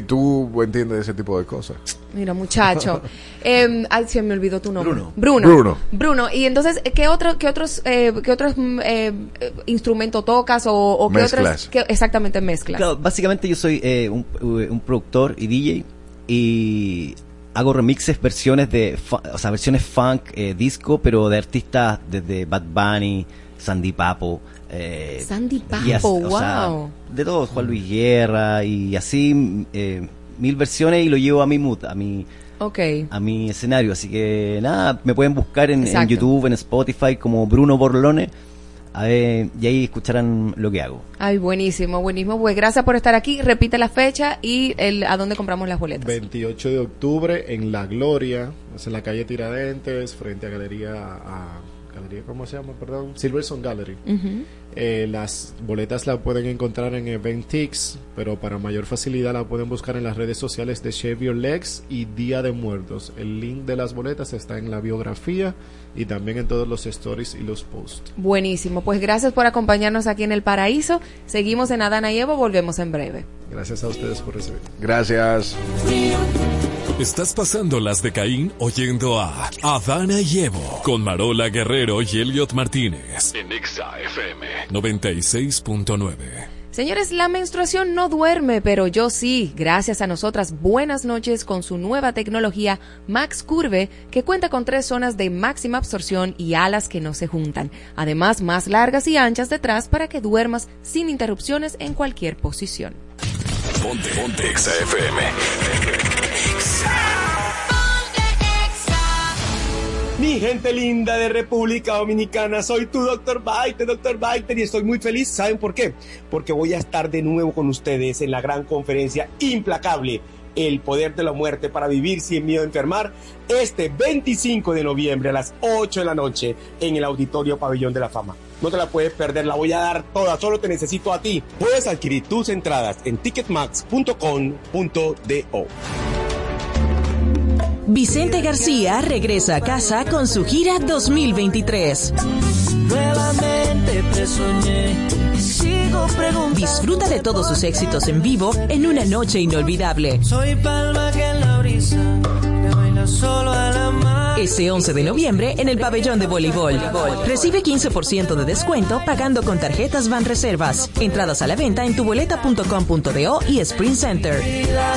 Tú entiendes ese tipo de cosas. Mira, muchacho. Eh, ay, se me olvidó tu nombre. Bruno. Bruno. Bruno. Bruno. Y entonces, ¿qué, otro, qué otros, eh, qué otros mm, eh, eh, instrumentos tocas o, o qué Mezclas. otras? qué- exactamente, mezclas. Claro, básicamente yo soy eh, un, un productor y DJ y hago remixes, versiones de, o sea, versiones funk, eh, disco, pero de artistas desde Bad Bunny, Sandy Papo. Eh, Sandy y as- Papo, sea, wow. de todo, Juan Luis Guerra y así eh, mil versiones y lo llevo a mi mood, a mi a mi escenario. Así que nada, me pueden buscar en. YouTube, en Spotify como Bruno Borlone a ver, y ahí escucharán lo que hago. Ay, buenísimo, buenísimo. Pues gracias por estar aquí. Repite la fecha y el, a dónde compramos las boletas. 28 de octubre en La Gloria, es en la calle Tiradentes, frente a Galería, a, Galería ¿cómo se llama? Perdón, Silverson Gallery. Eh, las boletas las pueden encontrar en Eventix, pero para mayor facilidad la pueden buscar en las redes sociales de Shave Your Legs y Día de Muertos. El link de las boletas está en la biografía y también en todos los stories y los posts. Buenísimo. Pues gracias por acompañarnos aquí en El Paraíso. Seguimos en Adana y Evo. Volvemos en breve. Gracias a ustedes por recibir. Gracias. Estás pasando las de Caín oyendo a Adana y Evo con Marola Guerrero y Elliot Martínez en Exa FM 96.9. Señores, la menstruación no duerme, pero yo sí. Gracias a nosotras, buenas noches con su nueva tecnología Max Curve, que cuenta con tres zonas de máxima absorción y alas que no se juntan. Además, más largas y anchas detrás para que duermas sin interrupciones en cualquier posición. Ponte, ponte Exa FM. Mi gente linda de República Dominicana, soy tu doctor Baiter, doctor Baiter, y estoy muy feliz. ¿Saben por qué? Porque voy a estar de nuevo con ustedes en la gran conferencia implacable, El Poder de la Muerte para Vivir sin Miedo a Enfermar, este 25 de noviembre a las 8 de la noche en el Auditorio Pabellón de la Fama. No te la puedes perder, la voy a dar toda, solo te necesito a ti. Puedes adquirir tus entradas en ticketmax.com.do. Vicente García regresa a casa con su gira 2023. Nuevamente te soñé y sigo preguntando. Disfruta de todos sus éxitos en vivo en una noche inolvidable. Soy palma que en la brisa Ese 11 de noviembre en el pabellón de voleibol. Recibe 15% de descuento pagando con tarjetas Van Reservas. Entradas a la venta en tuboleta.com.do y Sprint Center. Vida,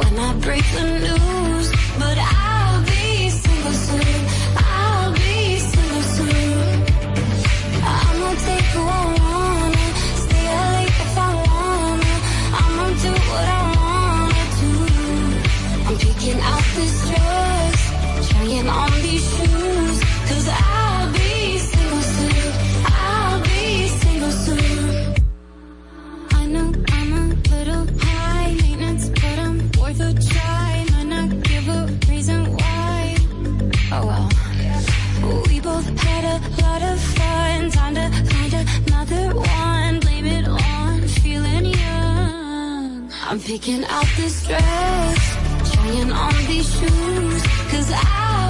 when I break the news, another one. Blame it on feeling young. I'm picking out this dress, trying on these shoes, cause I'll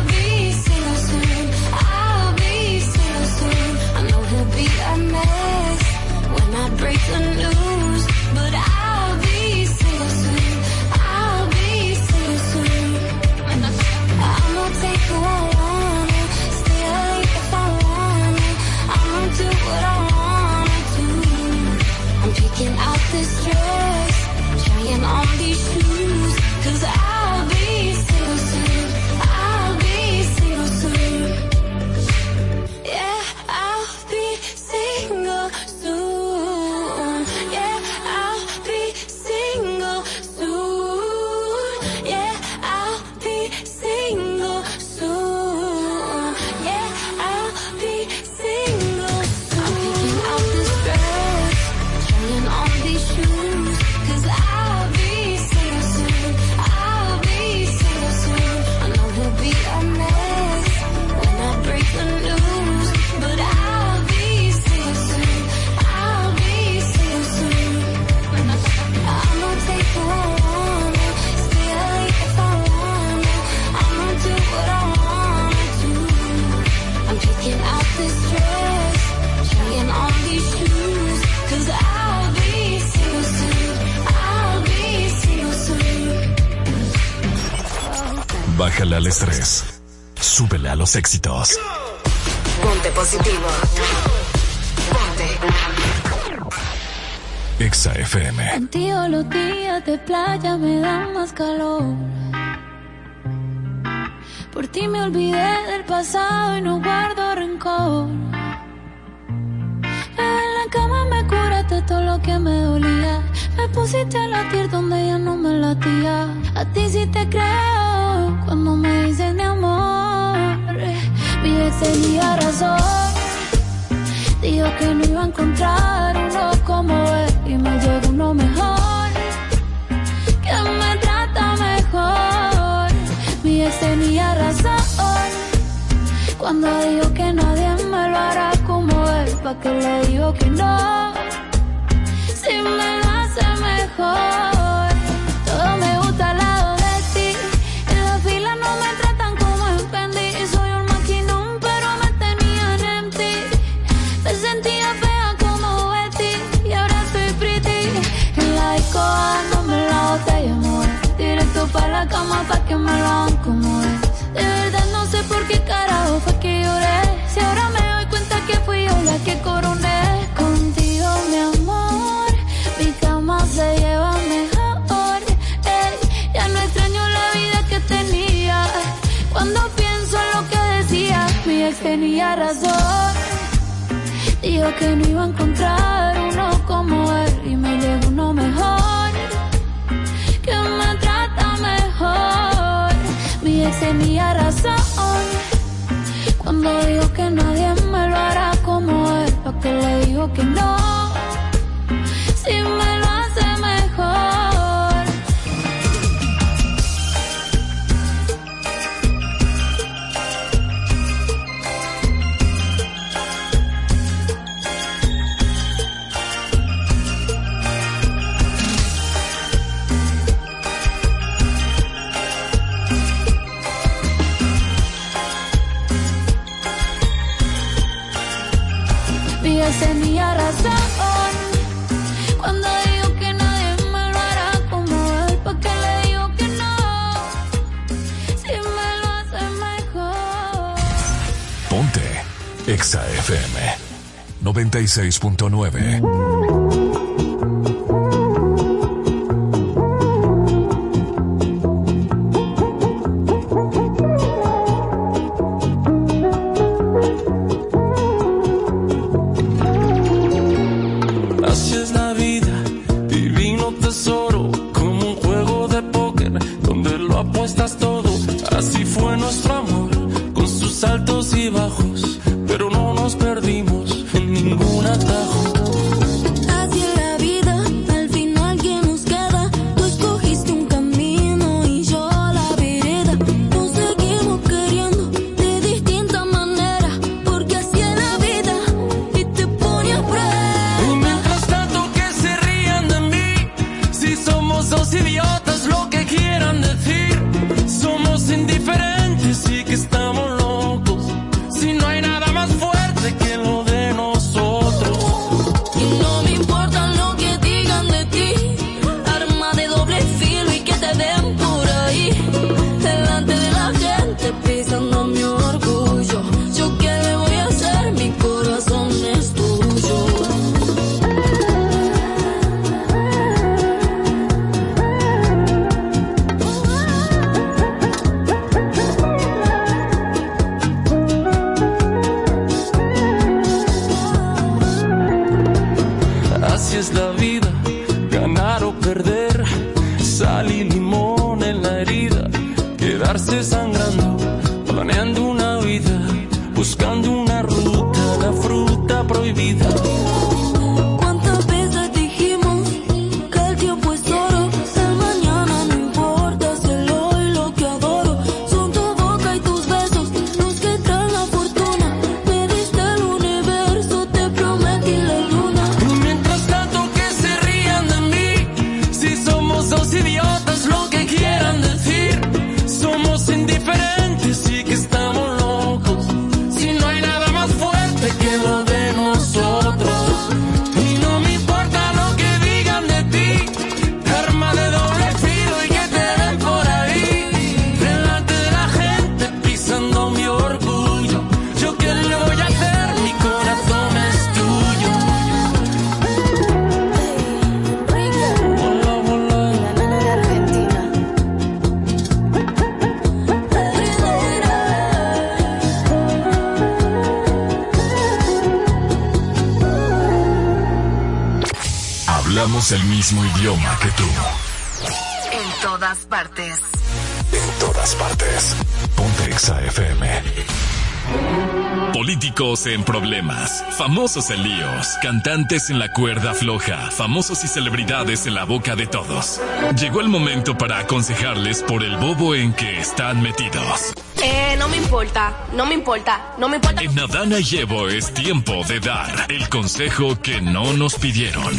Bájale al estrés. Súbele a los éxitos. Ponte positivo. Ponte. Exa FM. Contigo los días de playa me dan más calor. Por ti me olvidé del pasado y no guardo rencor. En la cama me curaste todo lo que me dolía. Me pusiste a latir donde ya no me latía. A ti sí te creo cuando me dices mi amor. Mi ex tenía razón. Dijo que no iba a encontrar uno como él y me llegó uno mejor. Que me trata mejor. Mi ex tenía razón. Cuando dijo que nadie me lo hará como él, pa' que le digo que no. Si me hace mejor. Cama pa' que me lo hagan como es. De verdad no sé por qué carajo fue que lloré. Si ahora me doy cuenta que fui yo la que coroné. Contigo, mi amor, mi cama se lleva mejor. Ey, ya no extraño la vida que tenía. Cuando pienso en lo que decía, mi ex tenía razón. Dijo que no iba a encontrar tenía razón. Cuando dijo que nadie me lo hará como él, pa' que le digo que no. 96.9. idioma que tú. En todas partes. En todas partes. Ponte Exa FM. Políticos en problemas, famosos en líos, cantantes en la cuerda floja, famosos y celebridades en la boca de todos. Llegó el momento para aconsejarles por el bobo en que están metidos. Eh, no me importa, no me importa, no me importa. En Adana y Evo es tiempo de dar el consejo que no nos pidieron.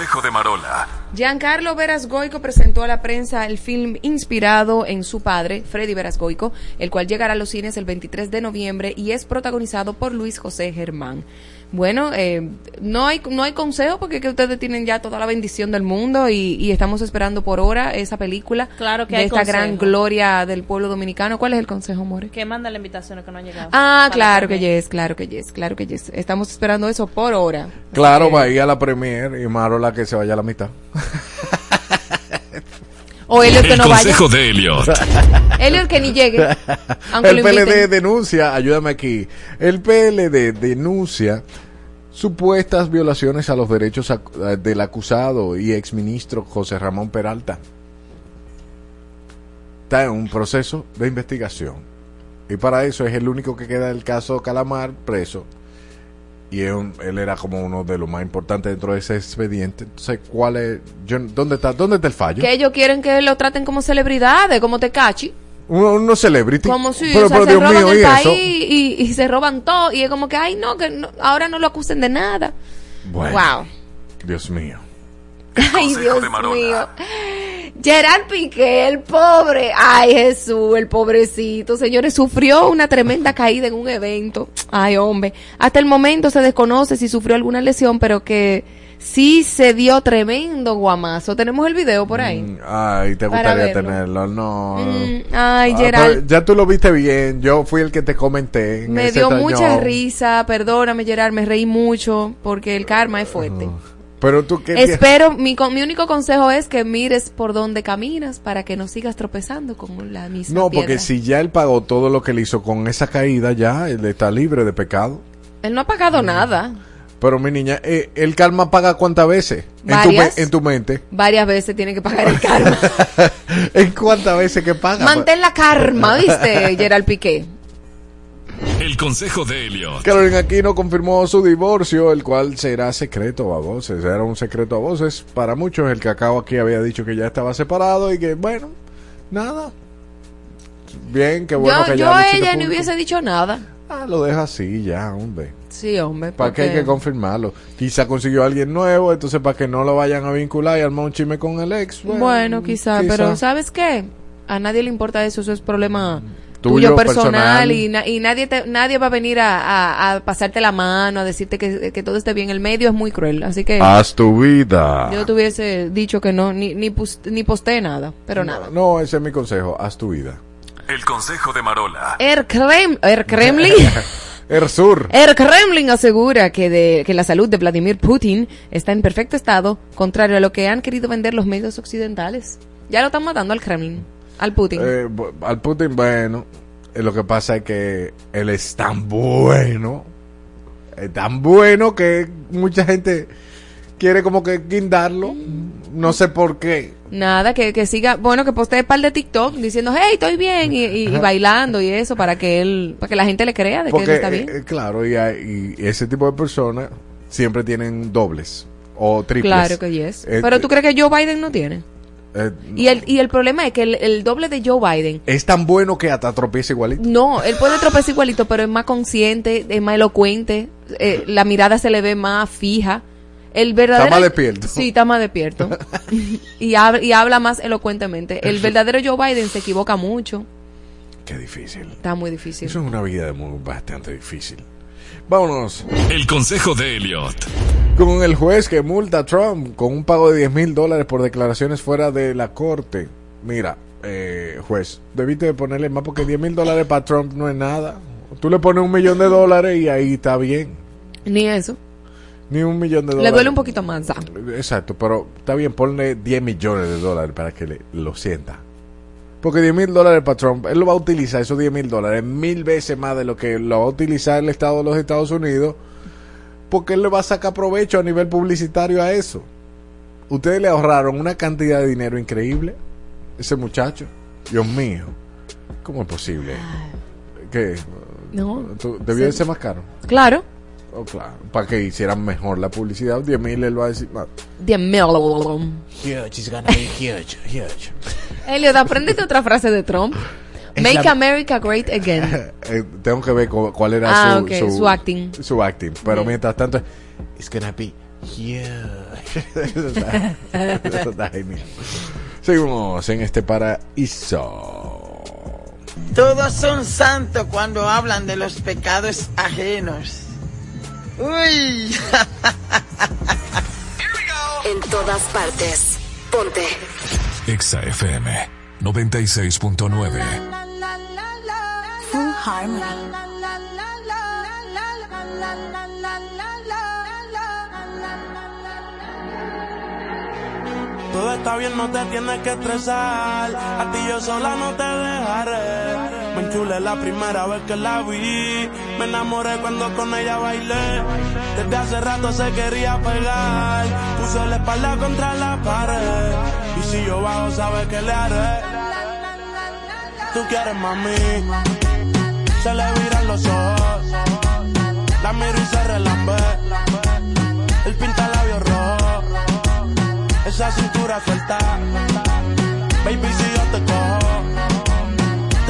Consejo de Marola. Giancarlo Veras Goico presentó a la prensa el film inspirado en su padre, Freddy Veras Goico, el cual llegará a los cines el 23 de noviembre y es protagonizado por Luis José Germán. Bueno, eh, no hay no hay consejo porque que ustedes tienen ya toda la bendición del mundo y, y estamos esperando por hora esa película Claro que de hay esta gran gloria del pueblo dominicano. ¿Cuál es el consejo, More? Que manda la invitación que no han llegado. Ah, claro que yes, claro que yes, claro que yes. Estamos esperando eso por hora. Claro, va a ir a la premier y Marola que se vaya a la mitad. O Elliot que El no vaya. consejo de Elliot. Elliot que ni llegue. Aunque el lo PLD denuncia, ayúdame aquí, el PLD denuncia supuestas violaciones a los derechos ac- del acusado y exministro José Ramón Peralta. Está en un proceso de investigación. Y para eso es el único que queda del caso Calamar preso. Y un- él era como uno de los más importantes dentro de ese expediente. Entonces, ¿cuál es? yo- ¿dónde, está, ¿Dónde está el fallo? Que ellos quieren que lo traten como celebridades, como Tecachi. Uno, uno celebrity. Como si pero, o sea, pero se Dios roban mío, el ¿y país eso? y, y se roban todo. Y es como que, ay, no, que no- ahora no lo acusen de nada. Bueno, Wow. Dios mío. Ay, Dios mío. Gerard Piqué, el pobre. Ay, Jesús, el pobrecito. Señores, sufrió una tremenda caída en un evento. Ay, hombre. Hasta el momento se desconoce si sufrió alguna lesión, pero que sí se dio tremendo guamazo. Tenemos el video por ahí. Mm, Ay, te gustaría tenerlo, no. Mm, ay, Ah, Gerard. pero ya tú lo viste bien, yo fui el que te comenté. en Me ese dio tañón. mucha risa, perdóname Gerard, me reí mucho porque el karma es fuerte. Pero tú qué Espero, mi, con- mi único consejo es que mires por donde caminas para que no sigas tropezando con la misma No, porque piedra. si ya él pagó todo lo que le hizo con esa caída, ya él está libre de pecado. Él no ha pagado nada. Pero mi niña, eh, el karma paga cuántas veces en tu, en tu mente. Varias veces tiene que pagar el karma. ¿En cuántas veces que paga? Mantén la karma, ¿viste, Gerard Piqué? El consejo de Elliot. Carolina Aquino confirmó su divorcio, el cual será secreto a voces. Era un secreto a voces para muchos. El cacao aquí había dicho que ya estaba separado y que, bueno, nada. Bien, qué bueno yo que yo ya a ella no hubiese dicho nada. Ah, lo deja así ya, hombre. Sí, hombre. ¿Para qué hay que confirmarlo? Quizá consiguió a alguien nuevo, entonces para que no lo vayan a vincular y armar un chisme con el ex. Bueno, Bueno, quizá, quizá. pero ¿sabes qué? A nadie le importa eso, eso es problema tuyo, personal, personal. y, na- y nadie te- nadie va a venir a, a- a pasarte la mano, a decirte que, que todo esté bien. El medio es muy cruel, así que Haz tu vida. yo te hubiese dicho que no, ni, ni, ni posté nada, pero nada. No, ese es mi consejo. Haz tu vida. El consejo de Marola. El, Krem- el Kremlin... Ersur. El Kremlin asegura que, de, que la salud de Vladimir Putin está en perfecto estado, contrario a lo que han querido vender los medios occidentales. Ya lo están matando al Kremlin, al Putin. Eh, al Putin, bueno, eh, lo que pasa es que él es tan bueno, es tan bueno que mucha gente quiere como que guindarlo, no sé por qué. Nada, que, que siga, bueno, que postee un par de TikTok diciendo, hey, estoy bien, y, y- y bailando y eso, para que él, para que la gente le crea de que él está bien. eh, claro, y, hay- y ese tipo de personas siempre tienen dobles o triples. claro que yes. Eh, Pero tú crees que Joe Biden no tiene. Eh, Y el, y el problema es que el, el doble de Joe Biden es tan bueno que hasta tropieza igualito. No, él puede tropezar igualito, pero es más consciente, es más elocuente, eh, la mirada se le ve más fija. El verdadero, Está más despierto. Sí, está más despierto. y, habla, y habla más elocuentemente. El verdadero Joe Biden se equivoca mucho. Qué difícil. Está muy difícil. Eso es una vida muy, bastante difícil. Vámonos. El consejo de Elliot. Con el juez que multa a Trump con un pago de 10 mil dólares por declaraciones fuera de la corte. Mira, eh, juez, debiste de ponerle más porque 10 mil dólares para Trump no es nada. Tú le pones un millón de dólares y ahí está bien. Ni eso. Ni un millón de Le dólares. duele un poquito más. ah. Exacto, pero está bien, ponle 10 millones de dólares para que le- lo sienta. Porque 10 mil dólares para Trump, él lo va a utilizar, esos 10 mil dólares, mil veces más de lo que lo va a utilizar el Estado de los Estados Unidos, porque él le va a sacar provecho a nivel publicitario a eso. Ustedes le ahorraron una cantidad de dinero increíble, ese muchacho. Dios mío, ¿cómo es posible? ¿Qué? No. ¿Tú- ¿Debió de Sí. ser más caro? Claro. Oh, claro, para que hicieran mejor la publicidad, 10 mil él va a decir, "Ah, 10 mil. huge, it's gonna be huge, huge. Elliot, aprendete otra frase de Trump. Make la- America Great Again. Eh, tengo que ver cu- cuál era Ah, su, ok, su acting. Su acting. Pero Bien. mientras tanto, it's gonna be huge. Eso está- eso está genial. Seguimos en este paraíso. Todos son santos cuando hablan de los pecados ajenos. Uy. En todas partes. Ponte. Exa FM 96.9. Full Harmony. Todo está bien, no te tienes que estresar. A ti yo sola no te dejaré. Me enchulé la primera vez que la vi. Me enamoré cuando con ella bailé. Desde hace rato se quería pegar. Puso la espalda contra la pared. Y si yo bajo, sabes que le haré. Tú quieres mami. Se le viran los ojos. La miro y se relambe. El pinta labios rojo esa cintura suelta. Baby, si yo te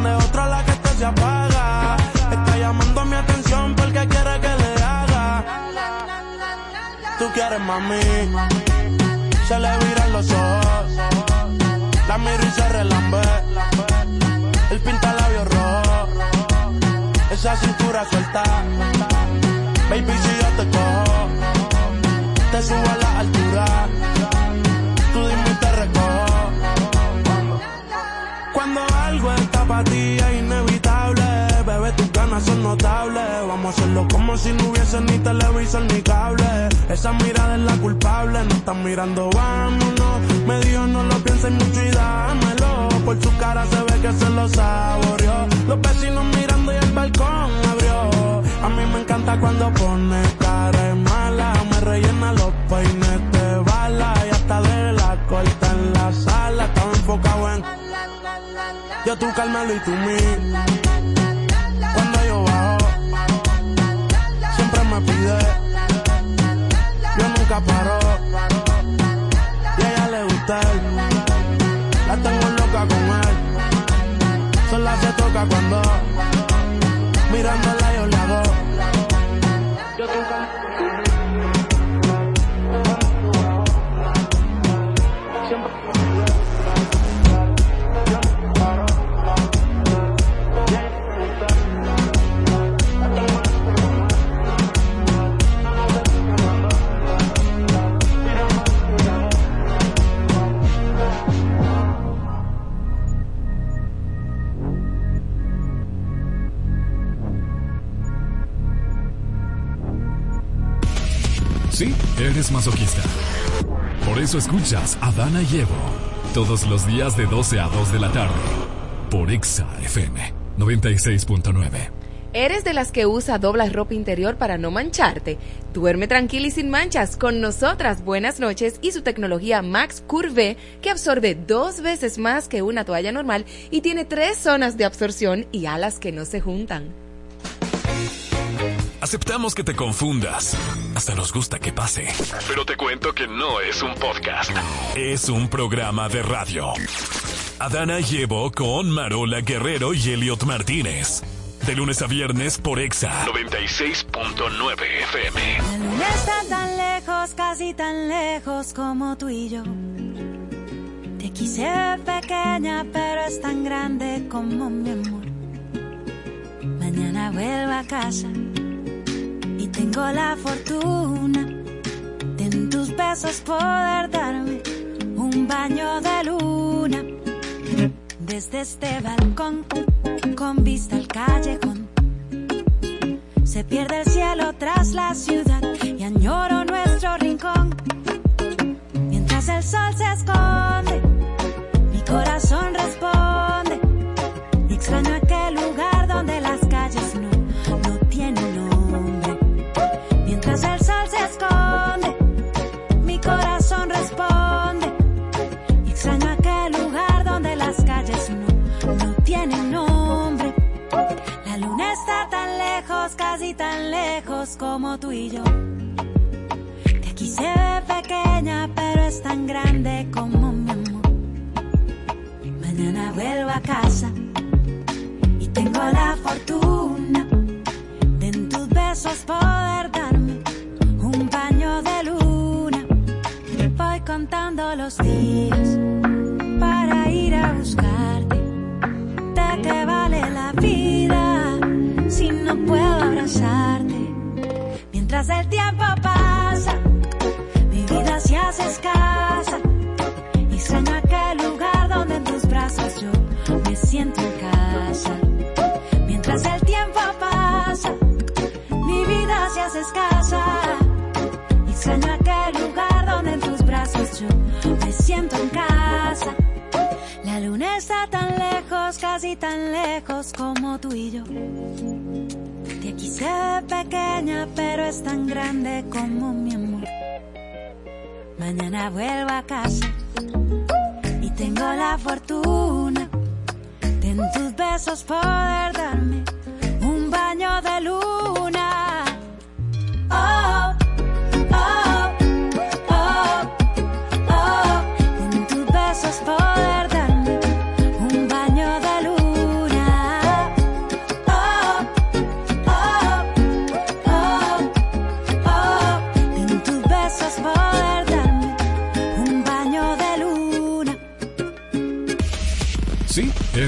Prende otra la que esto se apaga. Está llamando mi atención porque quiere que le haga. Tú quieres mami. Se le viran los ojos. La miro y se relambe. El pinta labios rojo. Esa cintura suelta. Baby, si yo te cojo, te subo a la altura. Para ti es inevitable, bebé, tus ganas son notables. Vamos a hacerlo como si no hubiese ni televisor ni cable. Esa mirada es la culpable, no están mirando, vámonos. Me dijo no lo pienses mucho y dámelo. Por su cara se ve que se lo saboreó. Los vecinos mirando y el balcón abrió. A mí me encanta cuando pone cara mala. Me rellena los peines yo tú Carmelo y tú mí. Cuando yo bajo, siempre me pide. Yo nunca paro. Y a ella le gusta. La tengo loca con él. Sola se toca cuando eres masoquista. Por eso escuchas a Dana y Evo todos los días de 12 a 2 de la tarde por Exa FM 96.9. ¿Eres de las que usa dobla ropa interior para no mancharte? Duerme tranquila y sin manchas con nosotras. Buenas noches y su tecnología Max Curve que absorbe dos veces más que una toalla normal y tiene tres zonas de absorción y alas que no se juntan. Aceptamos que te confundas. Hasta nos gusta que pase. Pero te cuento que no es un podcast. Es un programa de radio. Adana llevo con Marola Guerrero y Elliot Martínez. De lunes a viernes por Exa 96.9 FM. La luna está tan lejos, casi tan lejos como tú y yo. Te quise pequeña, pero es tan grande como mi amor. Mañana vuelvo a casa tengo la fortuna de en tus besos poder darme un baño de luna. Desde este balcón, con vista al callejón, se pierde el cielo tras la ciudad y añoro nuestro rincón. Mientras el sol se esconde, mi corazón responde. Y extraño como tú y yo. Que aquí se ve pequeña, pero es tan grande como mi amor. Mañana vuelvo a casa y tengo la fortuna de en tus besos poder darme un baño de luna. Voy contando los días para ir a buscarte. ¿De qué vale la vida si no puedo abrazarte? Mientras el tiempo pasa, mi vida se hace escasa. Y Extraño aquel lugar donde en tus brazos yo me siento en casa. Mientras el tiempo pasa, mi vida se hace escasa. Y Extraño aquel lugar donde en tus brazos yo me siento en casa. La luna está tan lejos, casi tan lejos como tú y yo. Ve pequeña, pero es tan grande como mi amor. Mañana vuelvo a casa y tengo la fortuna de en tus besos poder darme un baño de luna. Oh,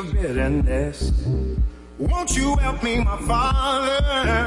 of bitterness. Won't you help me, my father?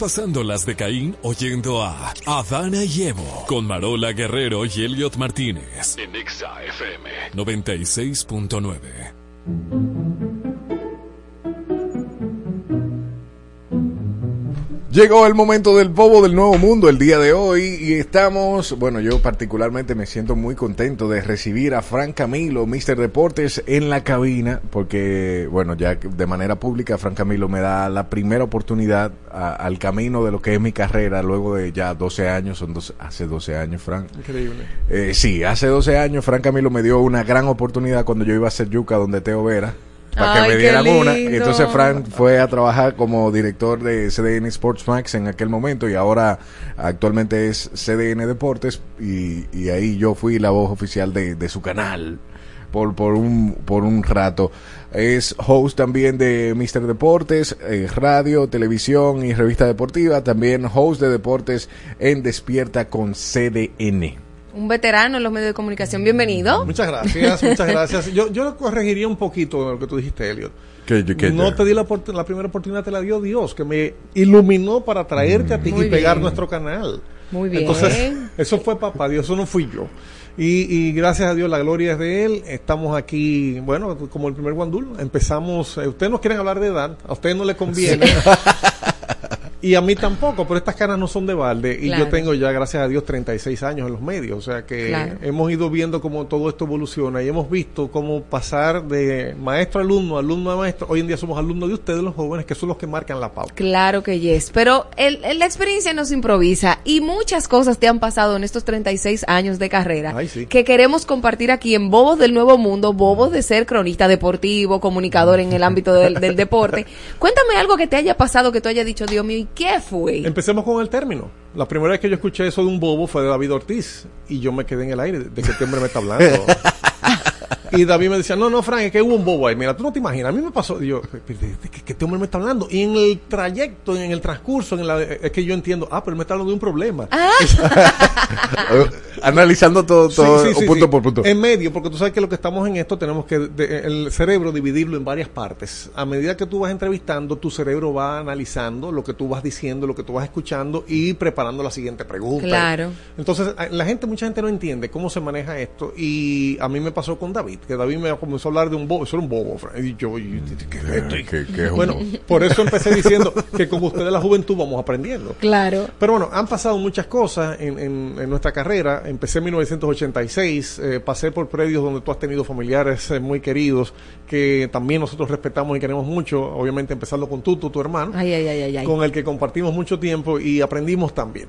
Pasando las de Caín oyendo a Adana y Evo con Marola Guerrero y Elliot Martínez en Exa FM 96.9. Llegó el momento del bobo del nuevo mundo el día de hoy y estamos, bueno, yo particularmente me siento muy contento de recibir a Frank Camilo, Mr. Deportes, en la cabina, porque, bueno, ya de manera pública Frank Camilo me da la primera oportunidad a- al camino de lo que es mi carrera luego de ya 12 años, son dos, hace 12 años, Frank. Increíble. Eh, sí, hace 12 años Frank Camilo me dio una gran oportunidad cuando yo iba a hacer yuca donde Teo Vera. Para Ay, que me dieran una. Entonces Frank fue a trabajar como director de CDN Sports Max en aquel momento y ahora actualmente es CDN Deportes y, y ahí yo fui la voz oficial de, de su canal por, por, un, por un rato. Es host también de Mr. Deportes, eh, radio, televisión y revista deportiva. También host de deportes en Despierta con CDN. Un veterano en los medios de comunicación. Bienvenido. Muchas gracias, muchas gracias. Yo, yo corregiría un poquito lo que tú dijiste, Elliot. Que, que- no te di la, primera oportunidad, te la dio Dios, que me iluminó para traerte a ti Muy y pegar bien. nuestro canal. Muy bien. Entonces, eso fue papá Dios, eso no fui yo. Y, y gracias a Dios, la gloria es de Él. Estamos aquí, bueno, como el primer guandul. Empezamos, eh, ustedes no quieren hablar de edad, a ustedes no les conviene. Y a mí tampoco, pero estas caras no son de balde. Y Claro. yo tengo ya, gracias a Dios, 36 años en los medios. O sea que Claro. hemos ido viendo cómo todo esto evoluciona y hemos visto cómo pasar de maestro a alumno, alumno a maestro. Hoy en día somos alumnos de ustedes, los jóvenes, que son los que marcan la pauta. Claro que yes, pero el, el- la experiencia no se improvisa y muchas cosas te han pasado en estos 36 años de carrera Ay, sí. que queremos compartir aquí en Bobos del Nuevo Mundo, Bobos de ser cronista deportivo, comunicador en el ámbito del, del deporte. Cuéntame algo que te haya pasado, que tú haya dicho, Dios mío, ¿y qué fue? Empecemos con el término. La primera vez que yo escuché eso de un bobo fue de David Ortiz. Y yo me quedé en el aire de que este hombre me está hablando. y David me decía, no, no, Frank, es que hubo un bobo ahí. Mira, tú no te imaginas. A mí me pasó. y yo, ¿de qué, qué este hombre me está hablando? Y en el trayecto, en el transcurso, en la, es que yo entiendo, ah, pero él me está hablando de un problema. Eh, Analizando todo, Sí, todo sí, sí, punto sí. por punto. En medio, porque tú sabes que lo que estamos en esto tenemos que de- el cerebro dividirlo en varias partes. A medida que tú vas entrevistando, tu cerebro va analizando lo que tú vas diciendo, lo que tú vas escuchando y preparando la siguiente pregunta. Claro. Entonces, la gente, mucha gente no entiende cómo se maneja esto y a mí me pasó con David, que David me comenzó a hablar de un bobo, eso era un bobo, Fran. y yo, y- ¿qué es esto? Y- ¿Qué- qué es un bueno, bobo? por eso empecé diciendo que con ustedes la juventud vamos aprendiendo. Claro. Pero bueno, han pasado muchas cosas en, en- en nuestra carrera. Empecé en 1986, eh, pasé por predios donde tú has tenido familiares eh, muy queridos que también nosotros respetamos y queremos mucho. Obviamente empezando con Tuto, tu hermano, Ay, ay, ay, ay, ay. con el que compartimos mucho tiempo y aprendimos también.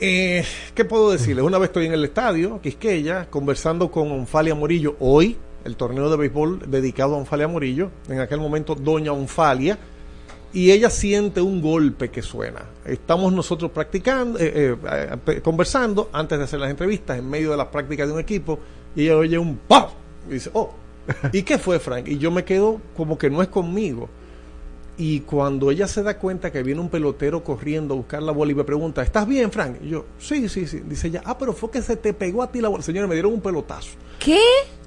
Eh, ¿Qué puedo decirles? Una vez estoy en el estadio, Quisqueya, conversando con Onfalia Morillo hoy, el torneo de béisbol dedicado a Onfalia Morillo. En aquel momento, Doña Onfalia y ella siente un golpe que suena. Estamos nosotros practicando, eh, eh, eh, conversando antes de hacer las entrevistas, en medio de las prácticas de un equipo, y ella oye un ¡pam! Y dice, oh, ¿y qué fue, Frank? Y yo me quedo como que no es conmigo. Y cuando ella se da cuenta que viene un pelotero corriendo a buscar la bola y me pregunta, ¿estás bien, Frank? Y yo, sí, sí, sí. Dice ella, ah, pero fue que se te pegó a ti la bola. Señores, me dieron un pelotazo ¿Qué?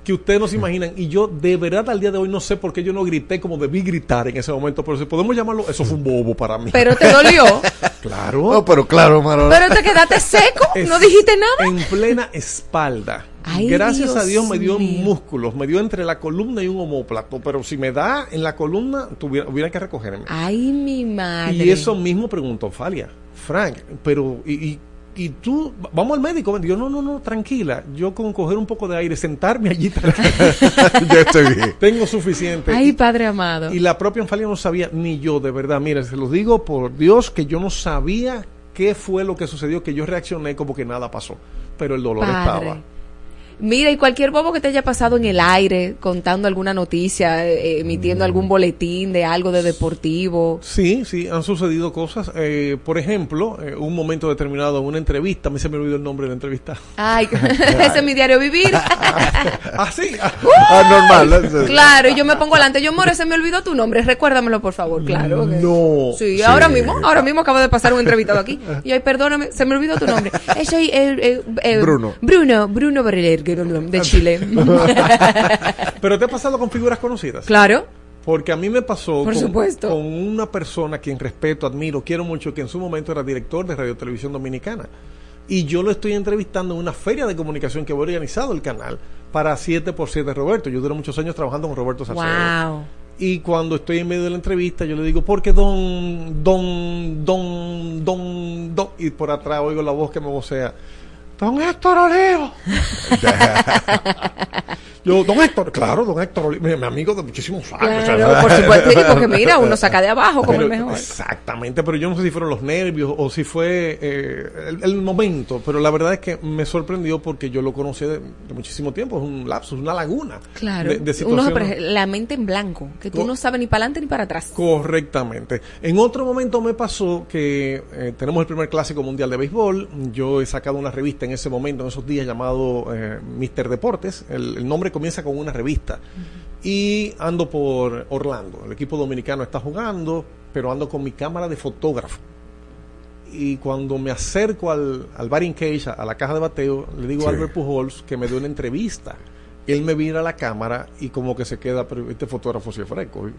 que ustedes no se imaginan. Y yo, de verdad, al día de hoy no sé por qué yo no grité como debí gritar en ese momento. Pero si podemos llamarlo, eso fue un bobo para mí. Pero te dolió. claro. No, pero claro, Marola. Pero te quedaste seco, no Es- dijiste nada. En plena espalda. Ay, Gracias Dios a Dios me dio mío. músculos, me dio entre la columna y un homóplato. Pero si me da en la columna, tuviera, hubiera que recogerme. Ay, mi madre. Y eso mismo preguntó Falia. Frank, pero y, y, y tú, vamos al médico. Yo, no, no, no, tranquila. Yo con coger un poco de aire, sentarme allí. Yo estoy bien. Tengo suficiente. Ay, padre amado. Y la propia Anfalia no sabía, ni yo, de verdad. Mire, se los digo por Dios que yo no sabía qué fue lo que sucedió, que yo reaccioné como que nada pasó. Pero el dolor Padre. estaba. Mira, y cualquier bobo que te haya pasado en el aire, contando alguna noticia, eh, emitiendo algún boletín de algo de deportivo. Sí, sí, han sucedido cosas. Eh, por ejemplo, eh, un momento determinado en una entrevista, a mí se me olvidó el nombre de la entrevista. Ay, ese es mi diario vivir. ah, sí. Ah, normal. claro, y yo me pongo delante. Yo, More, se me olvidó tu nombre. Recuérdamelo, por favor. Claro. que- No. Sí, ahora mismo, ahora mismo acabo de pasar un entrevistado aquí. Y ay, perdóname, se me olvidó tu nombre. Ese, eh, eh, eh, Bruno. Bruno, Bruno Berger, de Chile. Pero te ha pasado con figuras conocidas. claro. Porque a mí me pasó Por con, supuesto. con una persona quien respeto, admiro, quiero mucho, que en su momento era director de Radio Televisión Dominicana. Y yo lo estoy entrevistando en una feria de comunicación que había organizado el canal para 7x7 Roberto. Yo duré muchos años trabajando con Roberto Salcedo. Wow. Y cuando estoy en medio de la entrevista, yo le digo, ¿por qué don, don, don, don, don? Y por atrás oigo la voz que me vocea, don Héctor Olivo. yo, don Héctor, claro, don Héctor mi, mi amigo de muchísimos años. Claro, por supuesto, porque mira, uno saca de abajo como Pero- el mejor. Exactamente, pero yo no sé si fueron los nervios o si fue eh, el, el momento, pero la verdad es que me sorprendió porque yo lo conocí de, de muchísimo tiempo, es un lapsus, una laguna. Claro. de- de Uno se la mente en blanco, que tú Co- no sabes ni para adelante ni para atrás. Correctamente. En otro momento me pasó que eh, tenemos el primer clásico mundial de béisbol. Yo he sacado una revista en ese momento, en esos días, llamado eh, Mister Deportes. El, el nombre comienza con una revista. Y ando por Orlando. El equipo dominicano está jugando, pero ando con mi cámara de fotógrafo. Y cuando me acerco al, al batting cage, a, a la caja de bateo, le digo a. Albert Pujols que me dé una entrevista. Él me mira a la cámara y como que se queda, pero este fotógrafo sí es fresco.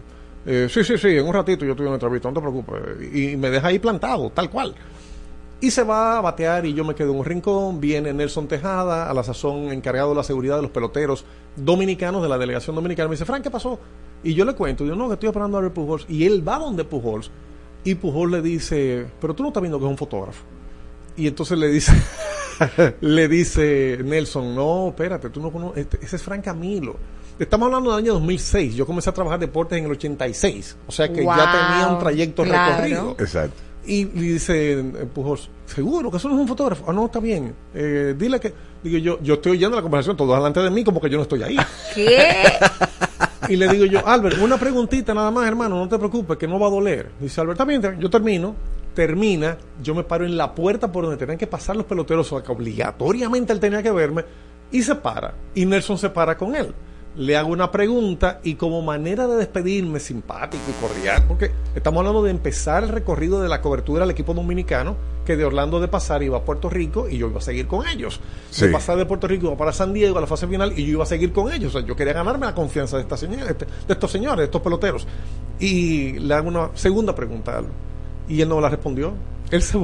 Eh, sí, sí, sí, en un ratito yo en una entrevista, no te preocupes. Y me deja ahí plantado, tal cual. Y se va a batear y yo me quedo en un rincón. Viene Nelson Tejada, a la sazón encargado de la seguridad de los peloteros dominicanos de la delegación dominicana. Me dice, Frank, ¿qué pasó? Y yo le cuento, y yo no, que estoy esperando a ver Pujols. Y él va donde Pujols. Y Pujols le dice, pero tú no estás viendo que es un fotógrafo. Y entonces le dice, le dice Nelson, no, espérate, tú no conoces, este- ese es Frank Camilo. Estamos hablando del año 2006. Yo comencé a trabajar deportes en el 86. O sea que ya tenía un trayecto claro. recorrido. Exacto. Y, y dice eh, Pujols, seguro que eso no es un fotógrafo. Ah, no, está bien. Eh, dile que. Digo yo, yo estoy oyendo la conversación, todo delante de mí, como que yo no estoy ahí. ¿Qué? Y le digo yo, Albert, una preguntita nada más, hermano, no te preocupes, que no va a doler. Dice Albert, está bien, yo termino. Termina, yo me paro en la puerta por donde tenían que pasar los peloteros, o sea, que obligatoriamente él tenía que verme, y se para. Y Nelson se para con él. Le hago una pregunta y como manera de despedirme simpático y cordial, porque estamos hablando de empezar el recorrido de la cobertura del equipo dominicano, que de Orlando de pasar iba a Puerto Rico y yo iba a seguir con ellos. Sí. De pasar de Puerto Rico iba para San Diego a la fase final y yo iba a seguir con ellos. O sea, yo quería ganarme la confianza de, esta señora, de estos señores, de estos peloteros. Y le hago una segunda pregunta a él. Y él no me la respondió. Él se,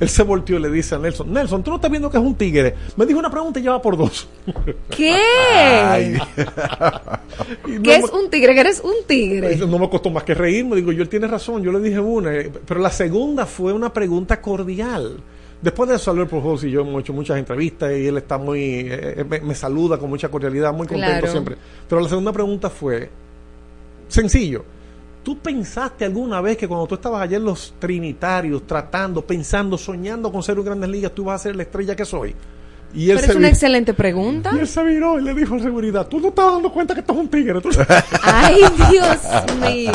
él se volteó y le dice a Nelson, Nelson, tú no estás viendo que es un tigre. Me dijo una pregunta y ya va por dos. ¿Qué? Ay. No ¿Qué es un tigre? ¿Que eres un tigre? No me costó más que reírme. Digo, yo él tiene razón, yo le dije una. eh, Pero la segunda fue una pregunta cordial. Después de eso, Albert Pujols y yo hemos hecho muchas entrevistas y él está muy. eh, eh, me, me saluda con mucha cordialidad, muy contento Claro. siempre. Pero la segunda pregunta fue: sencillo. ¿Tú pensaste alguna vez que cuando tú estabas en los Trinitarios, tratando, pensando, soñando con ser un Grandes Ligas, tú vas a ser la estrella que soy? Y él Pero se es una excelente pregunta. y él se viró y le dijo a seguridad, tú no estás dando cuenta que esto es un tigre. Tú- Ay, Dios mío.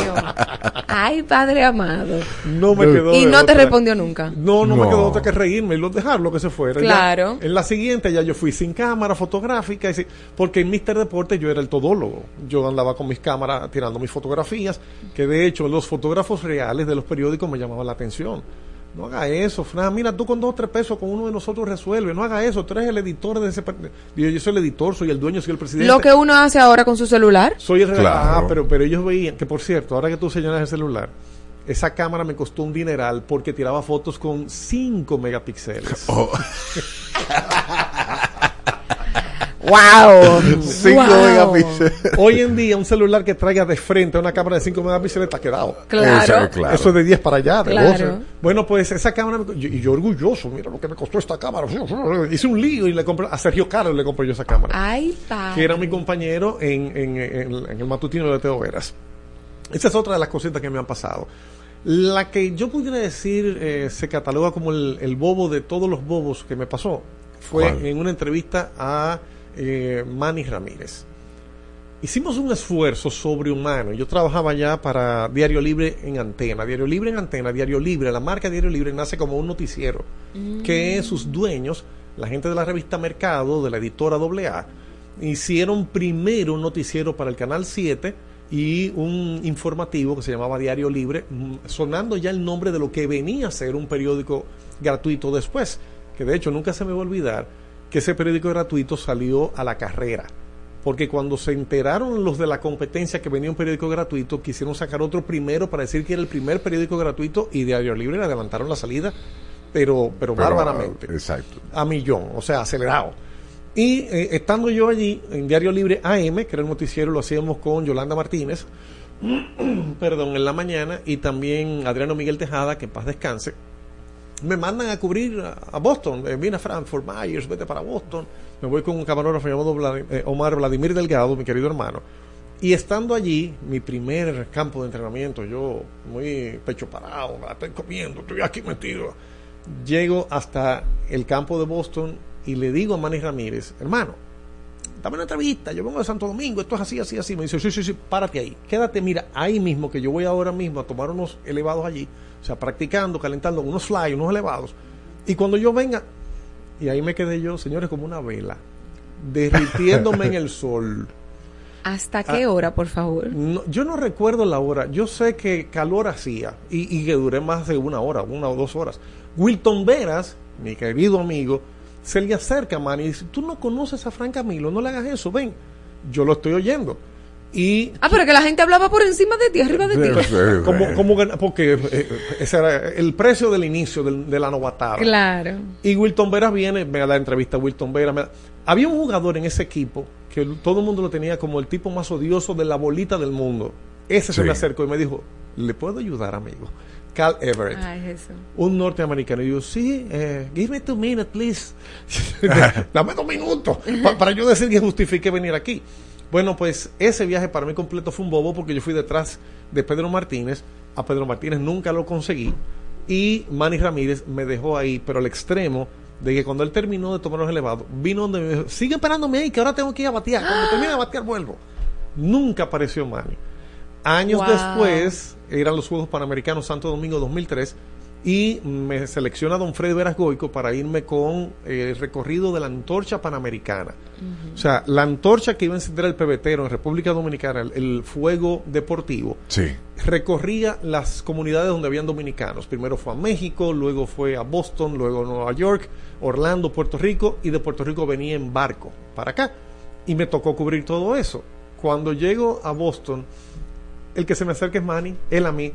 Ay, Padre amado. No me quedó Y no te respondió nunca. No, no, me quedó otra que reírme y lo dejarlo que se fuera. Ya, Claro. en la siguiente ya yo fui sin cámara fotográfica, y porque en Mister Deporte yo era el todólogo. Yo andaba con mis cámaras tirando mis fotografías, que de hecho los fotógrafos reales de los periódicos me llamaban la atención. No haga eso, Fran. Mira, tú con dos o tres pesos con uno de nosotros resuelve. No haga eso. Tú eres el editor de ese. Digo, yo soy el editor, soy el dueño, soy el presidente. Lo que uno hace ahora con su celular. Soy el Claro. Ah, pero, pero ellos veían que, por cierto, ahora que tú señalas el celular, esa cámara me costó un dineral porque tiraba fotos con 5 megapíxeles. Oh. ¡Wow! Cinco Wow. megapíxeles. Hoy en día, un celular que traiga de frente una cámara de 5 megapíxeles está quedado. Claro. Eso, claro. Eso es de 10 para allá, de Claro. 12. Bueno, pues esa cámara, yo- y yo orgulloso, mira lo que me costó esta cámara. Hice un lío y le compré, a Sergio Carlos le compré yo esa cámara. Ay, padre. que era mi compañero en, en- en- en el matutino de Teo Veras. Esa es otra de las cositas que me han pasado. La que yo pudiera decir eh, se cataloga como el, el bobo de todos los bobos que me pasó fue ¿Cuál? en una entrevista a eh, Manny Ramírez. Hicimos un esfuerzo sobrehumano. Yo trabajaba ya para Diario Libre en Antena. Diario Libre en Antena, Diario Libre, la marca Diario Libre nace como un noticiero que sus dueños, la gente de la revista Mercado, de la editora AA, hicieron primero un noticiero para el Canal 7 y un informativo que se llamaba Diario Libre, mm, sonando ya el nombre de lo que venía a ser un periódico gratuito después, que de hecho nunca se me va a olvidar que ese periódico gratuito salió a la carrera. porque cuando se enteraron los de la competencia que venía un periódico gratuito, quisieron sacar otro primero para decir que era el primer periódico gratuito y Diario Libre le adelantaron la salida, pero, pero, Pero, bárbaramente Exacto. a millón, o sea, acelerado. Y eh, estando yo allí en Diario Libre AM, que era el noticiero, lo hacíamos con Yolanda Martínez, perdón, en la mañana, y también Adriano Miguel Tejada, que en paz descanse. Me mandan a cubrir a, Boston, eh, a Frankfurt, Myers, vete para Boston. Me voy con un camarógrafo llamado eh, Omar Vladimir Delgado, mi querido hermano. Y estando allí, mi primer campo de entrenamiento, yo muy pecho parado, la estoy comiendo, estoy aquí metido. Llego hasta el campo de Boston y le digo a Manny Ramírez, hermano, dame una entrevista, yo vengo de Santo Domingo, esto es así, así, así. Me dice, sí, sí, sí, párate ahí, quédate, mira, ahí mismo, que yo voy ahora mismo a tomar unos elevados allí, o sea, practicando, calentando unos fly, unos elevados. Y cuando yo venga, y ahí me quedé yo, señores, como una vela, derritiéndome en el sol. ¿Hasta qué hora, por favor? No, yo no recuerdo la hora. Yo sé que calor hacía y, y que duré más de una hora, una o dos horas. Wilton Veras, mi querido amigo, se le acerca a Manny y dice, tú no conoces a Frank Camilo, no le hagas eso, ven. Yo lo estoy oyendo. Y Ah, pero que la gente hablaba por encima de ti, arriba de ti. como, como porque eh, ese era el precio del inicio del- de la novatada. Claro. Y Wilton Veras viene, me da la entrevista a Wilton Veras. da- Había un jugador en ese equipo que todo el mundo lo tenía como el tipo más odioso de la bolita del mundo. Ese se me acercó y me dijo, ¿le puedo ayudar, amigo? Cal Everett. Ay, Jesús. Un norteamericano. Y yo, sí, eh, give me two minutes, please. Dame dos minutos pa- para yo decir que justifique venir aquí. Bueno, pues ese viaje para mí completo fue un bobo porque yo fui detrás de Pedro Martínez. A Pedro Martínez nunca lo conseguí. Y Manny Ramírez me dejó ahí, pero al extremo de que cuando él terminó de tomar los elevados, vino donde me dijo, sigue esperándome ahí, que ahora tengo que ir a batear. Cuando termine de batear, vuelvo. Nunca apareció Manny. Años Wow. después, eran los Juegos Panamericanos Santo Domingo 2003, y me selecciona don Freddy Veras Goico para irme con eh, el recorrido de la antorcha panamericana. O sea, la antorcha que iba a encender el pebetero en República Dominicana, el, el fuego deportivo, Sí. recorría las comunidades donde habían dominicanos. Primero fue a México, luego fue a Boston, luego a Nueva York, Orlando, Puerto Rico, y de Puerto Rico venía en barco para acá. Y me tocó cubrir todo eso. Cuando llego a Boston, el que se me acerca es Manny, él a mí.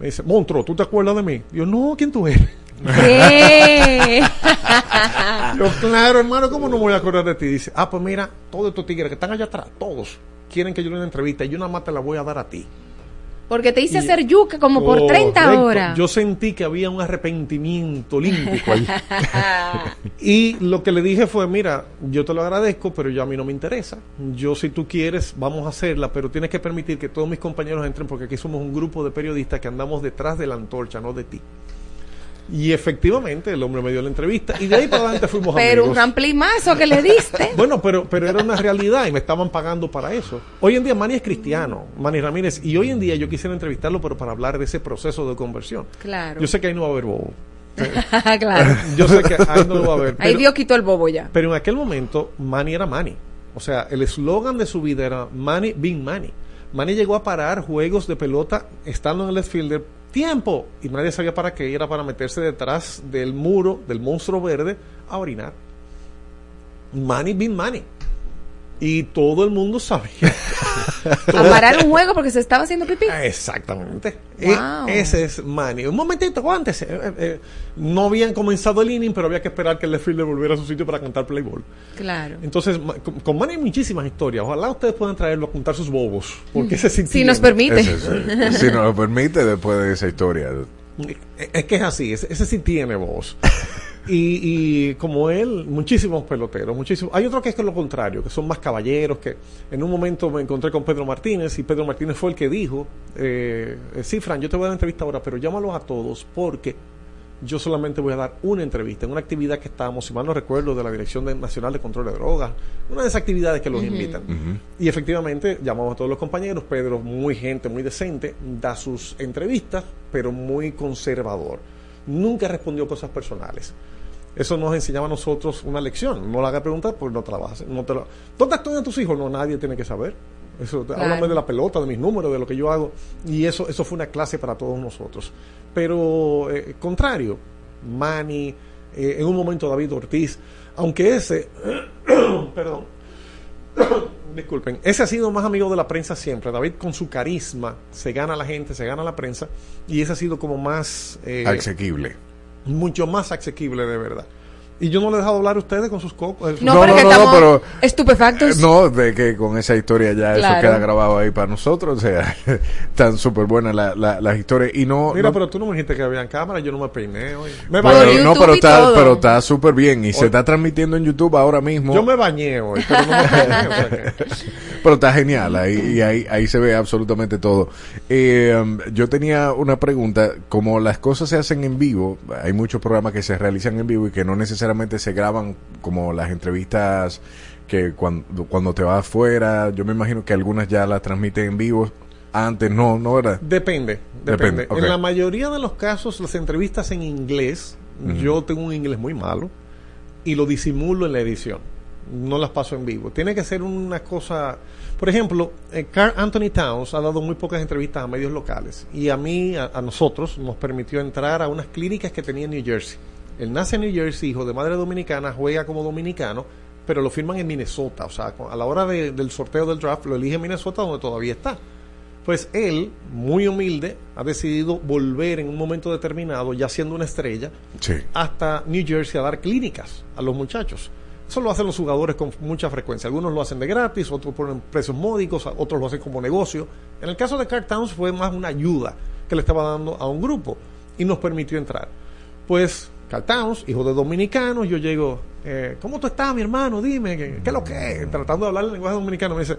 Me dice, Montro, ¿tú te acuerdas de mí? Yo, no, ¿quién tú eres? ¿Qué? Yo, claro, hermano, ¿cómo no me voy a acordar de ti? Dice, ah, pues mira, todos estos tigres que están allá atrás, todos quieren que yo le dé una entrevista y yo nada más te la voy a dar a ti. Porque te hice hacer yuca como por 30 Correcto. horas. Yo sentí que había un arrepentimiento olímpico ahí. y lo que le dije fue, mira, yo te lo agradezco, pero ya a mí no me interesa. Yo si tú quieres, vamos a hacerla, pero tienes que permitir que todos mis compañeros entren porque aquí somos un grupo de periodistas que andamos detrás de la antorcha, no de ti. Y efectivamente el hombre me dio la entrevista y de ahí para adelante fuimos Pero un amigos. ramplimazo que le diste. Bueno, pero, pero era una realidad y me estaban pagando para eso. Hoy en día Manny es cristiano, Manny Ramírez, y hoy en día yo quisiera entrevistarlo, pero para hablar de ese proceso de conversión. Claro. Yo sé que ahí no va a haber bobo. claro. Yo sé que ahí no lo va a haber. Ahí Pero, Dios quitó el bobo ya. pero en aquel momento Manny era Manny. O sea, el eslogan de su vida era Manny being Manny. Manny llegó a parar juegos de pelota estando en el left fielder. Tiempo. Y nadie sabía para qué. Era para meterse detrás del muro del monstruo verde a orinar. Manny being Manny. Y todo el mundo sabía. A parar un juego porque se estaba haciendo pipí. Exactamente. Wow. E- ese es Manny. Un momentito, aguántese. Eh, eh, eh, no habían comenzado el inning, pero había que esperar que el fielder volviera a su sitio para cantar play ball. Claro. Entonces, con, con Manny hay muchísimas historias. Ojalá ustedes puedan traerlo a contar sus bobos. Porque ese sí Si nos permite. Ese, sí. Si nos lo permite después de esa historia. Es es que es así, ese, ese sí tiene voz. Y, y como él, muchísimos peloteros, muchísimos. Hay otros que es que lo contrario, que son más caballeros, que en un momento me encontré con Pedro Martínez y Pedro Martínez fue el que dijo, eh, eh, sí, Fran, yo te voy a dar entrevista ahora, pero llámalos a todos porque yo solamente voy a dar una entrevista en una actividad que estábamos, si mal no recuerdo, de la Dirección Nacional de Control de Drogas, una de esas actividades que los invitan. Y efectivamente llamamos a todos los compañeros, Pedro, muy gente, muy decente, da sus entrevistas, pero muy conservador. Nunca respondió cosas personales. Eso nos enseñaba a nosotros una lección. No la hagas preguntar, pues no te la vas a hacer. No te la- ¿Dónde estudian tus hijos? No, nadie tiene que saber. Eso, Claro. Háblame de la pelota, de mis números, de lo que yo hago. Y eso, eso fue una clase para todos nosotros. Pero, eh, contrario, Manny, eh, en un momento David Ortiz, aunque ese, perdón, Disculpen, ese ha sido más amigo de la prensa siempre. David con su carisma se gana la gente, se gana la prensa y ese ha sido como más... eh, Asequible. mucho más asequible de verdad. Y yo no le he dejado hablar a ustedes con sus cocos. No, pero que estamos estupefactos. Eh, No, de que con esa historia ya eso queda grabado ahí para nosotros. O sea, tan súper buenas la- la- las historias. Y no. Mira, no- pero tú no me dijiste que había cámara, yo no me peiné hoy. Me Bueno, bañé. no, pero está, pero está súper bien y se está transmitiendo en YouTube ahora mismo. Yo me bañé hoy, pero no me peiné. o sea que- Pero está genial, ahí, y ahí, ahí se ve absolutamente todo. Eh, yo tenía una pregunta, como las cosas se hacen en vivo, hay muchos programas que se realizan en vivo y que no necesariamente se graban como las entrevistas que cuando, cuando te vas afuera, yo me imagino que algunas ya las transmiten en vivo, antes no, ¿no era? Depende, depende. En la mayoría de los casos, las entrevistas en inglés, yo tengo un inglés muy malo y lo disimulo en la edición. No las paso en vivo. Tiene que ser una cosa. Por ejemplo, eh, Carl Anthony Towns ha dado muy pocas entrevistas a medios locales y a mí, a, a nosotros, nos permitió entrar a unas clínicas que tenía en New Jersey. Él nace en New Jersey, hijo de madre dominicana, juega como dominicano, pero lo firman en Minnesota. O sea, a la hora de- del sorteo del draft lo elige en Minnesota, donde todavía está. Pues él, muy humilde, ha decidido volver en un momento determinado, ya siendo una estrella, Sí. hasta New Jersey a dar clínicas a los muchachos. Eso lo hacen los jugadores con mucha frecuencia. Algunos lo hacen de gratis, otros ponen precios módicos, otros lo hacen como negocio. En el caso de Carl Towns fue más una ayuda que le estaba dando a un grupo y nos permitió entrar. Pues Carl Towns, hijo de dominicanos, yo llego, eh, ¿cómo tú estás, mi hermano? Dime, ¿qué, qué es lo que es? Tratando de hablar el lenguaje dominicano, me dice,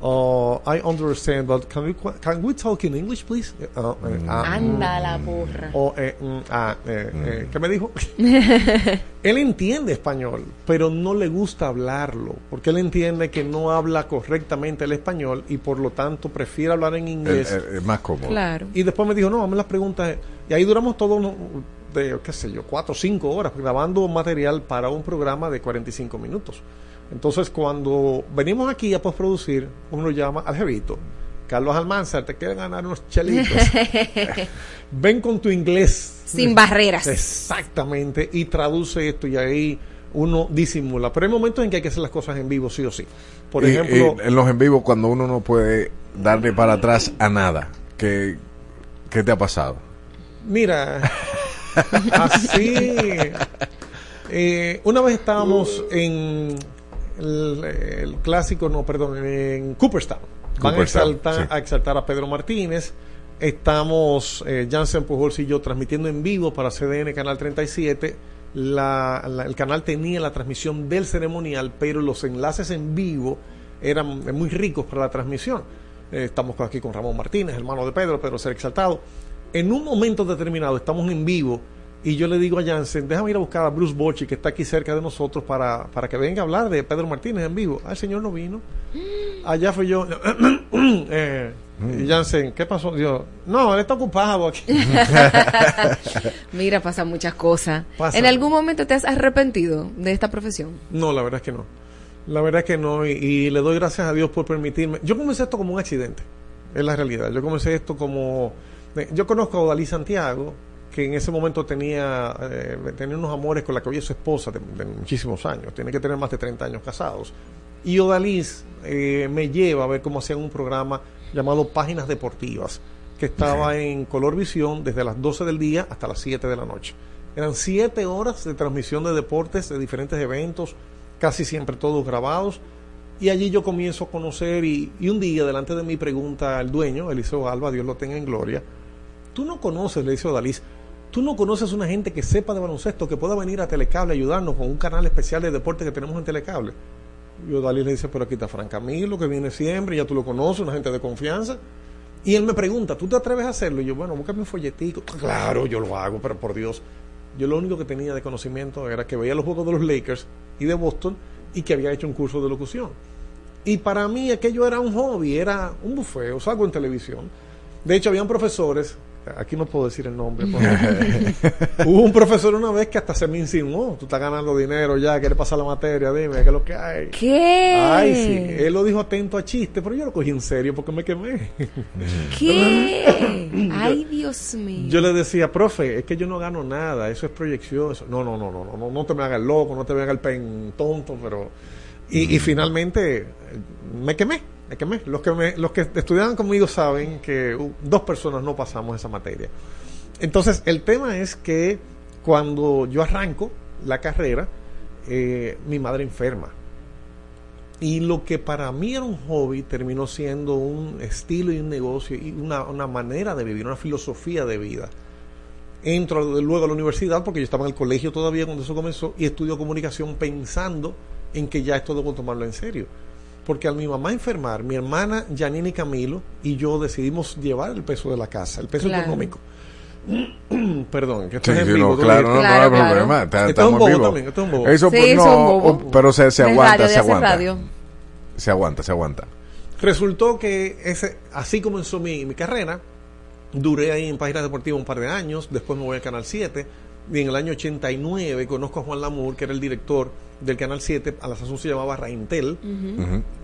oh, I understand, but can we, can we talk in English, please? Eh, ah, eh, ah, Anda la porra. o, eh, mm, ah, eh, eh, ¿Qué me dijo? él entiende español, pero no le gusta hablarlo, porque él entiende que no habla correctamente el español y por lo tanto prefiere hablar en inglés. El más cómodo. Claro. Y después me dijo, no, hazme las preguntas. Y ahí duramos todo, de, qué sé yo, cuatro o cinco horas grabando material para un programa de 45 minutos. Entonces, cuando venimos aquí a postproducir, uno llama al jevito. Carlos Almanzar, te quieren ganar unos chelitos. Ven con tu inglés. Sin barreras. Exactamente. Y traduce esto y ahí uno disimula. Pero hay momentos en que hay que hacer las cosas en vivo, sí o sí. Por Y- ejemplo, y en los en vivo, cuando uno no puede darle para atrás a nada, ¿qué, qué te ha pasado? Mira, así. eh, una vez estábamos en el, el clásico, no, perdón, en Cooperstown. Van a exaltar, sí. a exaltar a Pedro Martínez. Estamos, eh, Jansen Pujols y yo, transmitiendo en vivo para CDN Canal 37. La- la- el canal tenía la transmisión del ceremonial, pero los enlaces en vivo eran muy ricos para la transmisión. Eh, estamos aquí con Ramón Martínez, hermano de Pedro, Pedro Ser Exaltado. En un momento determinado estamos en vivo y yo le digo a Jansen, déjame ir a buscar a Bruce Bochy, que está aquí cerca de nosotros, para, para que venga a hablar de Pedro Martínez en vivo. Ah, el señor no vino. Allá fui yo. eh, y Jansen, ¿qué pasó? Yo, no, él está ocupado aquí. Mira, pasa muchas cosas. Pasa. ¿En algún momento te has arrepentido de esta profesión? No, la verdad es que no. La verdad es que no. Y, y le doy gracias a Dios por permitirme. Yo comencé esto como un accidente. Es la realidad. Yo comencé esto como. Yo conozco a Odalí Santiago, que en ese momento tenía, eh, tenía unos amores con la que hoy es su esposa de, de muchísimos años. Tiene que tener más de 30 años casados. Y Odalís eh, me lleva a ver cómo hacían un programa llamado Páginas Deportivas, que estaba en Color Visión desde las 12 del día hasta las 7 de la noche. Eran 7 horas de transmisión de deportes, de diferentes eventos, casi siempre todos grabados. Y allí yo comienzo a conocer y, y un día delante de mí pregunta el dueño, Eliseo Alba, Dios lo tenga en gloria, tú no conoces, le dice Odalís, tú no conoces una gente que sepa de baloncesto, que pueda venir a Telecable a ayudarnos con un canal especial de deporte que tenemos en Telecable. Y Odalís le dice, pero aquí está Fran Camilo, que viene siempre, ya tú lo conoces, una gente de confianza. Y él me pregunta, ¿tú te atreves a hacerlo? Y yo, bueno, búscame un folletico. Claro, yo lo hago, pero por Dios. Yo lo único que tenía de conocimiento era que veía los juegos de los Lakers y de Boston y que había hecho un curso de locución. Y para mí aquello era un hobby, era un bufeo, salgo en televisión. De hecho, habían profesores, aquí no puedo decir el nombre, porque- hubo un profesor una vez que hasta se me insinuó, tú estás ganando dinero ya, quieres pasar la materia, dime, ¿qué es lo que hay? ¿Qué? Ay, sí, él lo dijo atento a chiste, pero yo lo cogí en serio porque me quemé. ¿Qué? Ay, Dios mío. Yo le decía, profe, es que yo no gano nada, eso es proyección. eso- No, no, no, no, no, no, no te me hagas el loco, no te me hagas el pen tonto, pero Y, y finalmente eh, me quemé, Los que, me- estudiaban conmigo saben que dos personas no pasamos esa materia. Entonces, el tema es que cuando yo arranco la carrera, eh, mi madre enferma. Y lo que para mí era un hobby terminó siendo un estilo y un negocio y una, una manera de vivir, una filosofía de vida. Entro luego a la universidad porque yo estaba en el colegio todavía cuando eso comenzó y estudio comunicación pensando en que ya esto debo tomarlo en serio. Porque al mi mamá enfermar, mi hermana Janine y Camilo y yo decidimos llevar el peso de la casa, el peso Claro. económico. Perdón, que esto Sí, es en sí, vivo. no, claro, no, dijiste. no hay problema. está- Esto es un Estamos bobo vivos. también, esto es un bobo. Eso, Sí, pues, es no, un bobo. pero se, se aguanta, se aguanta. radio. Se aguanta, se aguanta. Resultó que ese, así comenzó mi, mi carrera. Duré ahí en Páginas Deportivas un par de años. Después me voy al Canal 7. Y en el año 89 conozco a Juan Lamour, que era el director del Canal 7. A la sazón se llamaba Raintel.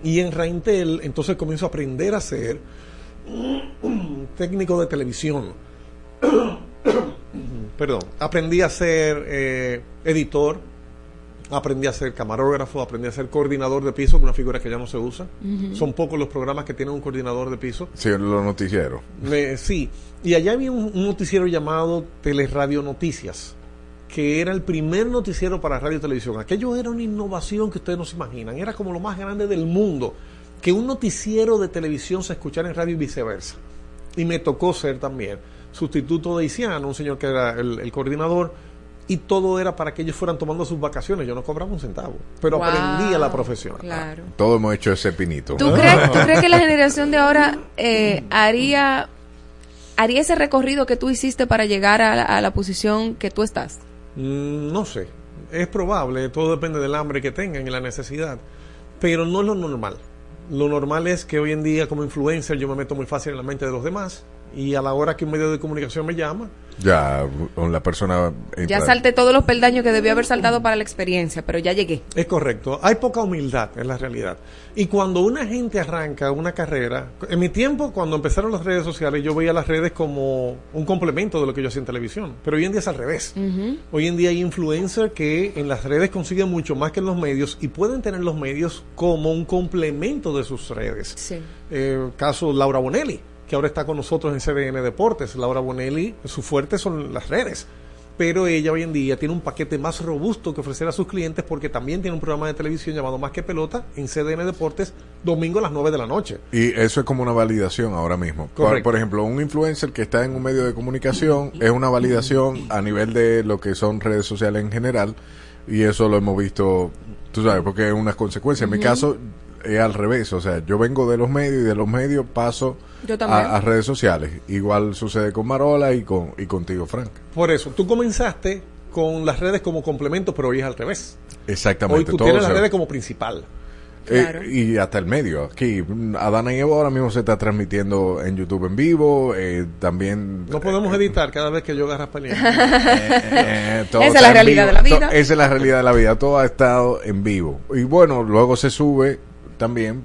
Y en Raintel, entonces comienzo a aprender a ser técnico de televisión. Perdón. Aprendí a ser eh, editor. Aprendí a ser camarógrafo, aprendí a ser coordinador de piso, que una figura que ya no se usa. Son pocos los programas que tienen un coordinador de piso. Sí, los noticieros. Eh, sí, y allá había un, un noticiero llamado Teleradio Noticias, que era el primer noticiero para radio y televisión. Aquello era una innovación que ustedes no se imaginan, era como lo más grande del mundo, que un noticiero de televisión se escuchara en radio y viceversa. Y me tocó ser también sustituto de Isiano, un señor que era el, el coordinador, y todo era para que ellos fueran tomando sus vacaciones. Yo no cobraba un centavo, pero Wow, aprendí a la profesión. Claro. Todos hemos hecho ese pinito. ¿Tú crees, tú crees que la generación de ahora eh, haría, haría ese recorrido que tú hiciste para llegar a la, a la posición que tú estás? Mm, No sé, es probable, todo depende del hambre que tengan y la necesidad, pero no es lo normal. Lo normal es que hoy en día como influencer yo me meto muy fácil en la mente de los demás y a la hora que un medio de comunicación me llama, Ya, con la persona. Ya salté todos los peldaños que debió haber saltado para la experiencia, pero ya llegué. es correcto. Hay poca humildad en la realidad. Y cuando una gente arranca una carrera, en mi tiempo cuando empezaron las redes sociales yo veía las redes como un complemento de lo que yo hacía en televisión, pero hoy en día es al revés. Hoy en día hay influencers que en las redes consiguen mucho más que en los medios y pueden tener los medios como un complemento de sus redes. Sí. Eh, caso Laura Bonelli, que ahora está con nosotros en CDN Deportes. Laura Bonelli, su fuerte son las redes. Pero ella hoy en día tiene un paquete más robusto que ofrecer a sus clientes porque también tiene un programa de televisión llamado Más que Pelota en CDN Deportes, domingo a las 9 de la noche. Y eso es como una validación ahora mismo. Por, por ejemplo, un influencer que está en un medio de comunicación es una validación a nivel de lo que son redes sociales en general. Y eso lo hemos visto, tú sabes, porque es una consecuencia. En mi caso es al revés. O sea, yo vengo de los medios y de los medios paso Yo también. a, a redes sociales. Igual sucede con Marola y, con, y contigo, Frank. Por eso, tú comenzaste con las redes como complemento, pero hoy es al revés. Exactamente. Hoy tú todo tienes las redes como principal. Eh, y hasta el medio. Aquí, Adana y Evo ahora mismo se está transmitiendo en YouTube en vivo. eh, también. No podemos editar cada vez que yo agarras pelea. Eh, Esa es la realidad vivo. de la vida. To- Esa es la realidad de la vida. Todo ha estado en vivo. Y bueno, luego se sube también.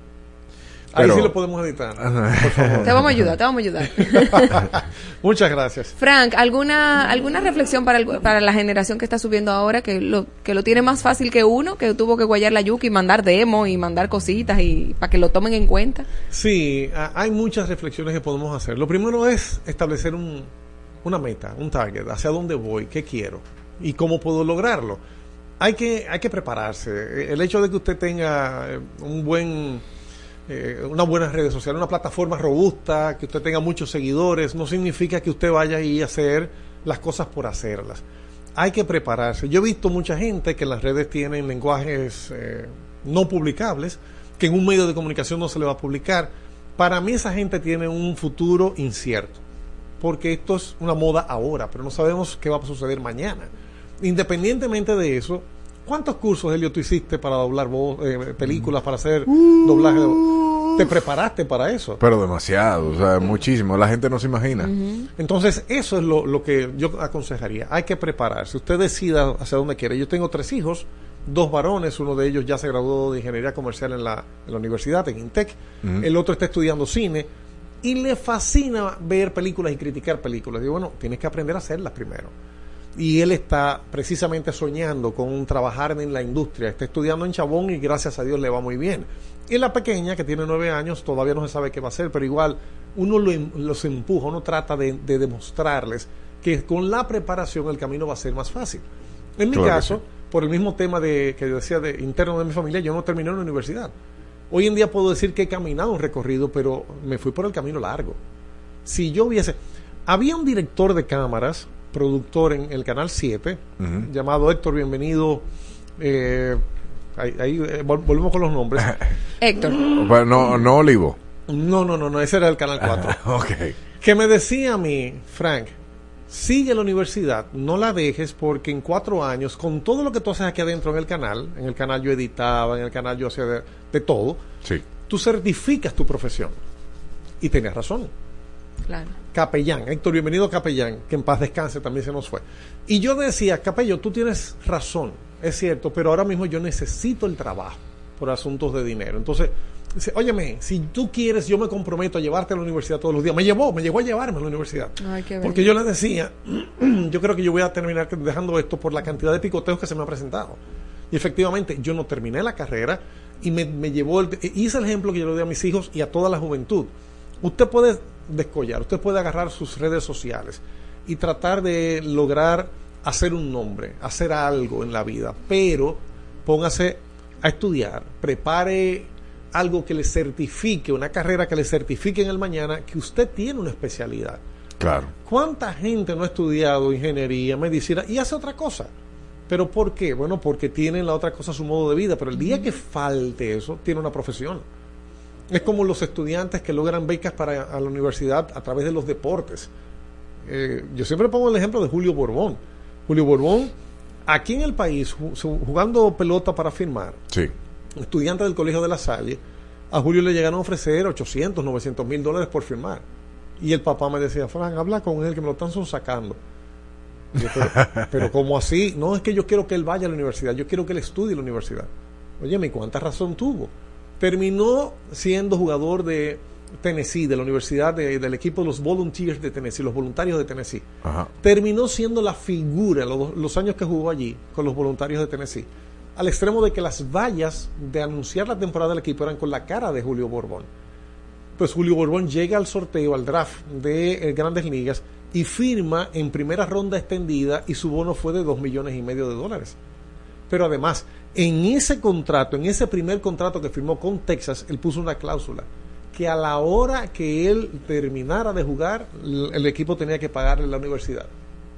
Ahí sí lo podemos editar. Por favor. Te vamos a ayudar, te vamos a ayudar. Muchas gracias. Frank, ¿alguna, alguna reflexión para, el- para la generación que está subiendo ahora, que lo, que lo tiene más fácil que uno, que tuvo que guayar la yuca y mandar demo y mandar cositas y para que lo tomen en cuenta? Sí, a- hay muchas reflexiones que podemos hacer. Lo primero es establecer un- una meta, un target, hacia dónde voy, qué quiero y cómo puedo lograrlo. Hay que, hay que prepararse. El hecho de que usted tenga eh, un buen, eh, una buena redes sociales, una plataforma robusta, que usted tenga muchos seguidores, no significa que usted vaya ahí a hacer las cosas por hacerlas. Hay que prepararse. Yo he visto mucha gente que las redes tienen lenguajes eh, no publicables, que en un medio de comunicación no se le va a publicar. Para mí esa gente tiene un futuro incierto, porque esto es una moda ahora, pero no sabemos qué va a suceder mañana. Independientemente de eso, ¿cuántos cursos, Helio, tú hiciste para doblar voz, eh, películas, para hacer doblaje? de- ¿Te preparaste para eso? Pero demasiado, o sea, muchísimo. La gente no se imagina. Entonces, eso es lo, lo que yo aconsejaría. Hay que prepararse. Usted decida hacia dónde quiere. Yo tengo tres hijos, dos varones. Uno de ellos ya se graduó de ingeniería comercial en la, en la universidad, en Intec. El otro está estudiando cine. Y le fascina ver películas y criticar películas. Digo, bueno, tienes que aprender a hacerlas primero. Y él está precisamente soñando con trabajar en la industria. Está estudiando en Chabón y gracias a Dios le va muy bien. Y la pequeña, que tiene nueve años, todavía no se sabe qué va a hacer, pero igual uno lo em- los empuja, uno trata de, de demostrarles que con la preparación el camino va a ser más fácil. En mi Claro caso, sí. por el mismo tema de que decía de interno de mi familia, yo no terminé en la universidad. Hoy en día puedo decir que he caminado un recorrido, pero me fui por el camino largo. Si yo hubiese... Había un director de cámaras, productor en el Canal 7, Ujú. llamado Héctor, bienvenido. eh, ahí ahí, eh, vol- volvemos con los nombres. Héctor. Bueno, no, no Olivo. No, no, no, no, ese era el Canal 4. ok. Que me decía a mí, Frank, sigue la universidad, no la dejes porque en cuatro años, con todo lo que tú haces aquí adentro en el canal, en el canal yo editaba, en el canal yo hacía de, de todo, Sí. tú certificas tu profesión. Y tenías razón. Claro. Capellán, Héctor, bienvenido Capellán, que en paz descanse, también se nos fue. Y yo decía, Capello, tú tienes razón, es cierto, pero ahora mismo yo necesito el trabajo por asuntos de dinero. Entonces, dice, óyeme, si tú quieres, yo me comprometo a llevarte a la universidad todos los días. Me llevó, me llegó a llevarme a la universidad. Ay, Porque yo le decía, yo creo que yo voy a terminar dejando esto por la cantidad de picoteos que se me ha presentado. Y efectivamente, yo no terminé la carrera y me, me llevó, el, hice el ejemplo que yo le doy a mis hijos y a toda la juventud. Usted puede descollar, usted puede agarrar sus redes sociales y tratar de lograr hacer un nombre, hacer algo en la vida, pero póngase a estudiar, prepare algo que le certifique, una carrera que le certifique en el mañana que usted tiene una especialidad. Claro. ¿Cuánta gente no ha estudiado ingeniería, medicina y hace otra cosa? ¿Pero por qué? Bueno, porque tienen la otra cosa su modo de vida, pero el día que falte eso, tiene una profesión. Es como los estudiantes que logran becas para a la universidad a través de los deportes. Eh, yo siempre pongo el ejemplo de Julio Borbón. Julio Borbón, aquí en el país, jugando pelota para firmar, Sí. estudiante del Colegio de la Salle, a Julio le llegaron a ofrecer 800, 900 mil dólares por firmar. Y el papá me decía, Fran, habla con él que me lo están sacando. pero, pero ¿cómo así? No, es que yo quiero que él vaya a la universidad, yo quiero que él estudie en la universidad. Oye, ¿y cuánta razón tuvo? Terminó siendo jugador de Tennessee, de la universidad, de- del equipo de los Volunteers de Tennessee, los voluntarios de Tennessee Ajá. terminó siendo la figura los, los años que jugó allí con los voluntarios de Tennessee, al extremo de que las vallas de anunciar la temporada del equipo eran con la cara de Julio Borbón. Pues Julio Borbón llega al sorteo, al draft de eh, Grandes Ligas y firma en primera ronda extendida y su bono fue de dos millones y medio de dólares. Pero además, en ese contrato, en ese primer contrato que firmó con Texas, él puso una cláusula que a la hora que él terminara de jugar, el equipo tenía que pagarle la universidad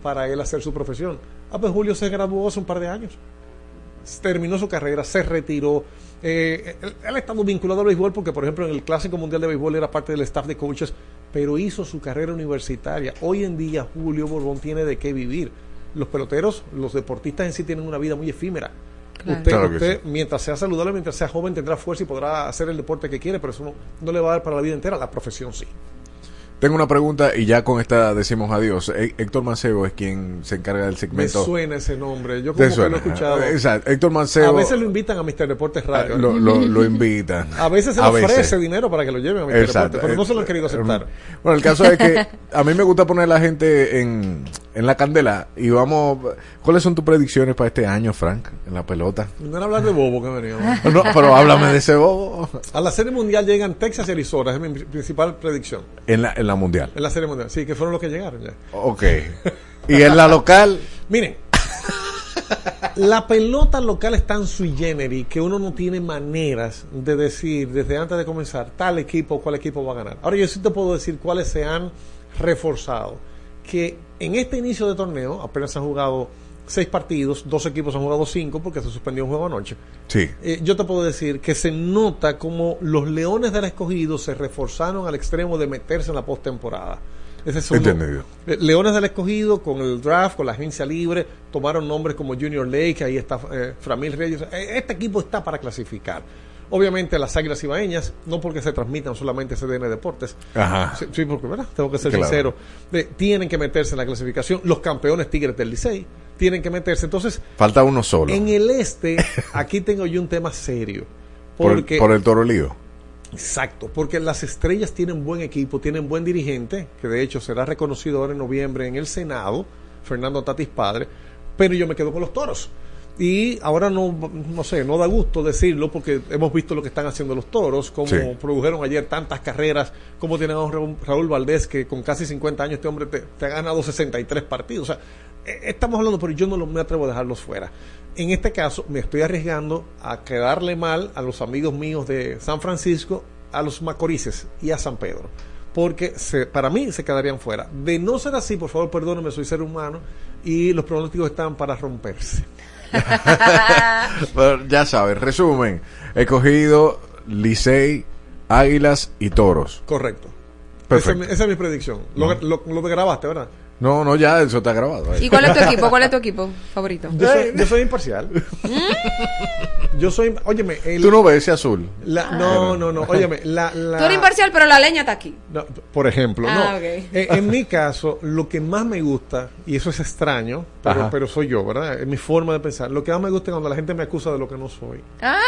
para él hacer su profesión. Ah, pues Julio se graduó hace un par de años. Terminó su carrera, se retiró. Eh, él, él ha estado vinculado al béisbol porque, por ejemplo, en el Clásico Mundial de Béisbol era parte del staff de coaches, pero hizo su carrera universitaria. Hoy en día Julio Borbón tiene de qué vivir. Los peloteros, los deportistas en sí tienen una vida muy efímera. Claro. Usted, Claro usted, sí. mientras sea saludable, mientras sea joven, tendrá fuerza y podrá hacer el deporte que quiere, pero eso no, no le va a dar para la vida entera. La profesión sí. Tengo una pregunta y ya con esta decimos adiós. Hé- Héctor Mancebo es quien se encarga del Me segmento. suena ese nombre. Yo ¿Te como que lo he escuchado. Exacto. Héctor Mancebo. A veces lo invitan a Mr. Deportes Radio. Ah, lo, lo, lo invitan. A veces se le ofrece veces. dinero para que lo lleven a Mr. Exacto. Deportes, pero no se lo han Eh, querido aceptar. Bueno, el caso es que a mí me gusta poner a la gente en, en la candela y vamos. ¿Cuáles son tus predicciones para este año, Frank, en la pelota? No era hablar de bobo que veníamos. No, pero háblame de ese bobo A la Serie Mundial llegan Texas y Arizona, es mi principal predicción. en la, en la mundial. En la Serie Mundial, sí, que fueron los que llegaron ya. Ok. Y en la local. Miren, la pelota local es tan sui generis que uno no tiene maneras de decir desde antes de comenzar tal equipo o cuál equipo va a ganar. Ahora yo sí te puedo decir cuáles se han reforzado. Que en este inicio de torneo apenas han jugado seis partidos, dos equipos han jugado cinco porque se suspendió un juego anoche. Sí. Eh, yo te puedo decir que se nota como los Leones del Escogido se reforzaron al extremo de meterse en la postemporada. Ese es uno. Eh, Leones del Escogido con el draft, con la agencia libre, tomaron nombres como Junior Lake, ahí está eh, Framil Reyes. Este equipo está para clasificar. Obviamente las Águilas Ibaeñas, no porque se transmitan solamente CDN Deportes, Ajá. Sí, sí, porque ¿verdad? tengo que ser Claro. sincero, tienen que meterse en la clasificación. Los campeones Tigres del Licey tienen que meterse. Entonces, Falta uno solo. en el este, aquí tengo yo un tema serio. por, el, Porque, por el toro lío. Exacto, porque las estrellas tienen buen equipo, tienen buen dirigente, que de hecho será reconocido ahora en noviembre en el Senado, Fernando Tatis padre, pero yo me quedo con los toros. Y ahora no, no sé, no da gusto decirlo porque hemos visto lo que están haciendo los toros, cómo Sí. produjeron ayer tantas carreras, cómo tienen a Raúl, Raúl Valdés que con casi 50 años este hombre te, te ha ganado 63 partidos. O sea, eh, estamos hablando, pero yo no lo- me atrevo a dejarlos fuera. En este caso, me estoy arriesgando a quedarle mal a los amigos míos de San Francisco, a los Macorices y a San Pedro. Porque se- para mí se quedarían fuera. De no ser así, por favor, perdónenme, soy ser humano y los pronósticos están para romperse. Ya sabes, resumen. He cogido Licey, Águilas y Toros. Correcto. Esa, es mi- esa es mi predicción. Lo, lo, lo grabaste, ¿verdad? No, no, ya eso está grabado. ahí. ¿Y cuál es tu equipo? ¿Cuál es tu equipo favorito? Yo soy, yo soy imparcial. yo soy. Óyeme. el- Tú no ves ese azul. la- no, no, no. Óyeme. La, la- Tú eres imparcial, pero la leña está aquí. No, por ejemplo, Ah, no. ok. Eh, en mi caso, lo que más me gusta, y eso es extraño, pero, pero soy yo, ¿verdad? Es mi forma de pensar. Lo que más me gusta es cuando la gente me acusa de lo que no soy. Ah,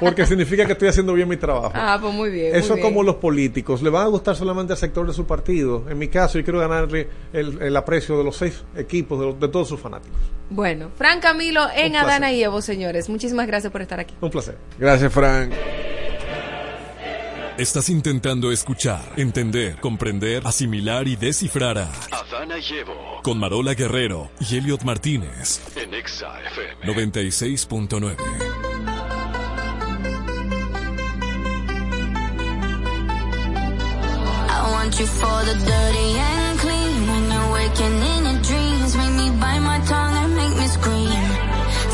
Porque significa que estoy haciendo bien mi trabajo. ah pues muy bien. Eso muy es como bien. los políticos. Le van a gustar solamente al sector de su partido. En mi caso, yo quiero ganarle el, el aprecio de los seis equipos, de, los- de todos sus fanáticos. Bueno, Fran Camilo en. Adana y Evo, señores. Muchísimas gracias por estar aquí. Un placer. Gracias, Frank. Estás intentando escuchar, entender, comprender, asimilar y descifrar a Adana y Evo con Marola Guerrero y Elliot Martínez. en Exa FM. 96.9. I want you for the dirty and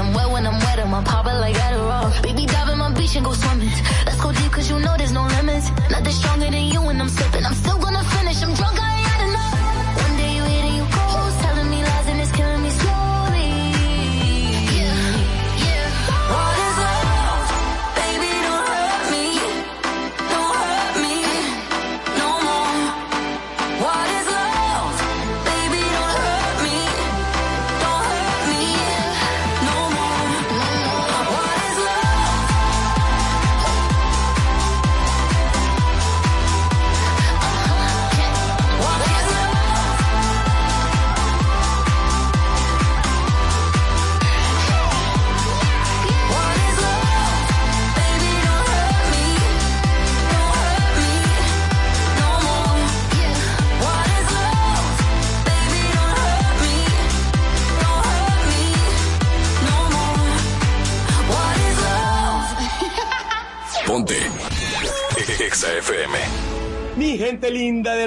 I'm wet when I'm wet, I'm popping like Adderall. Baby, dive in my beach and go swimming.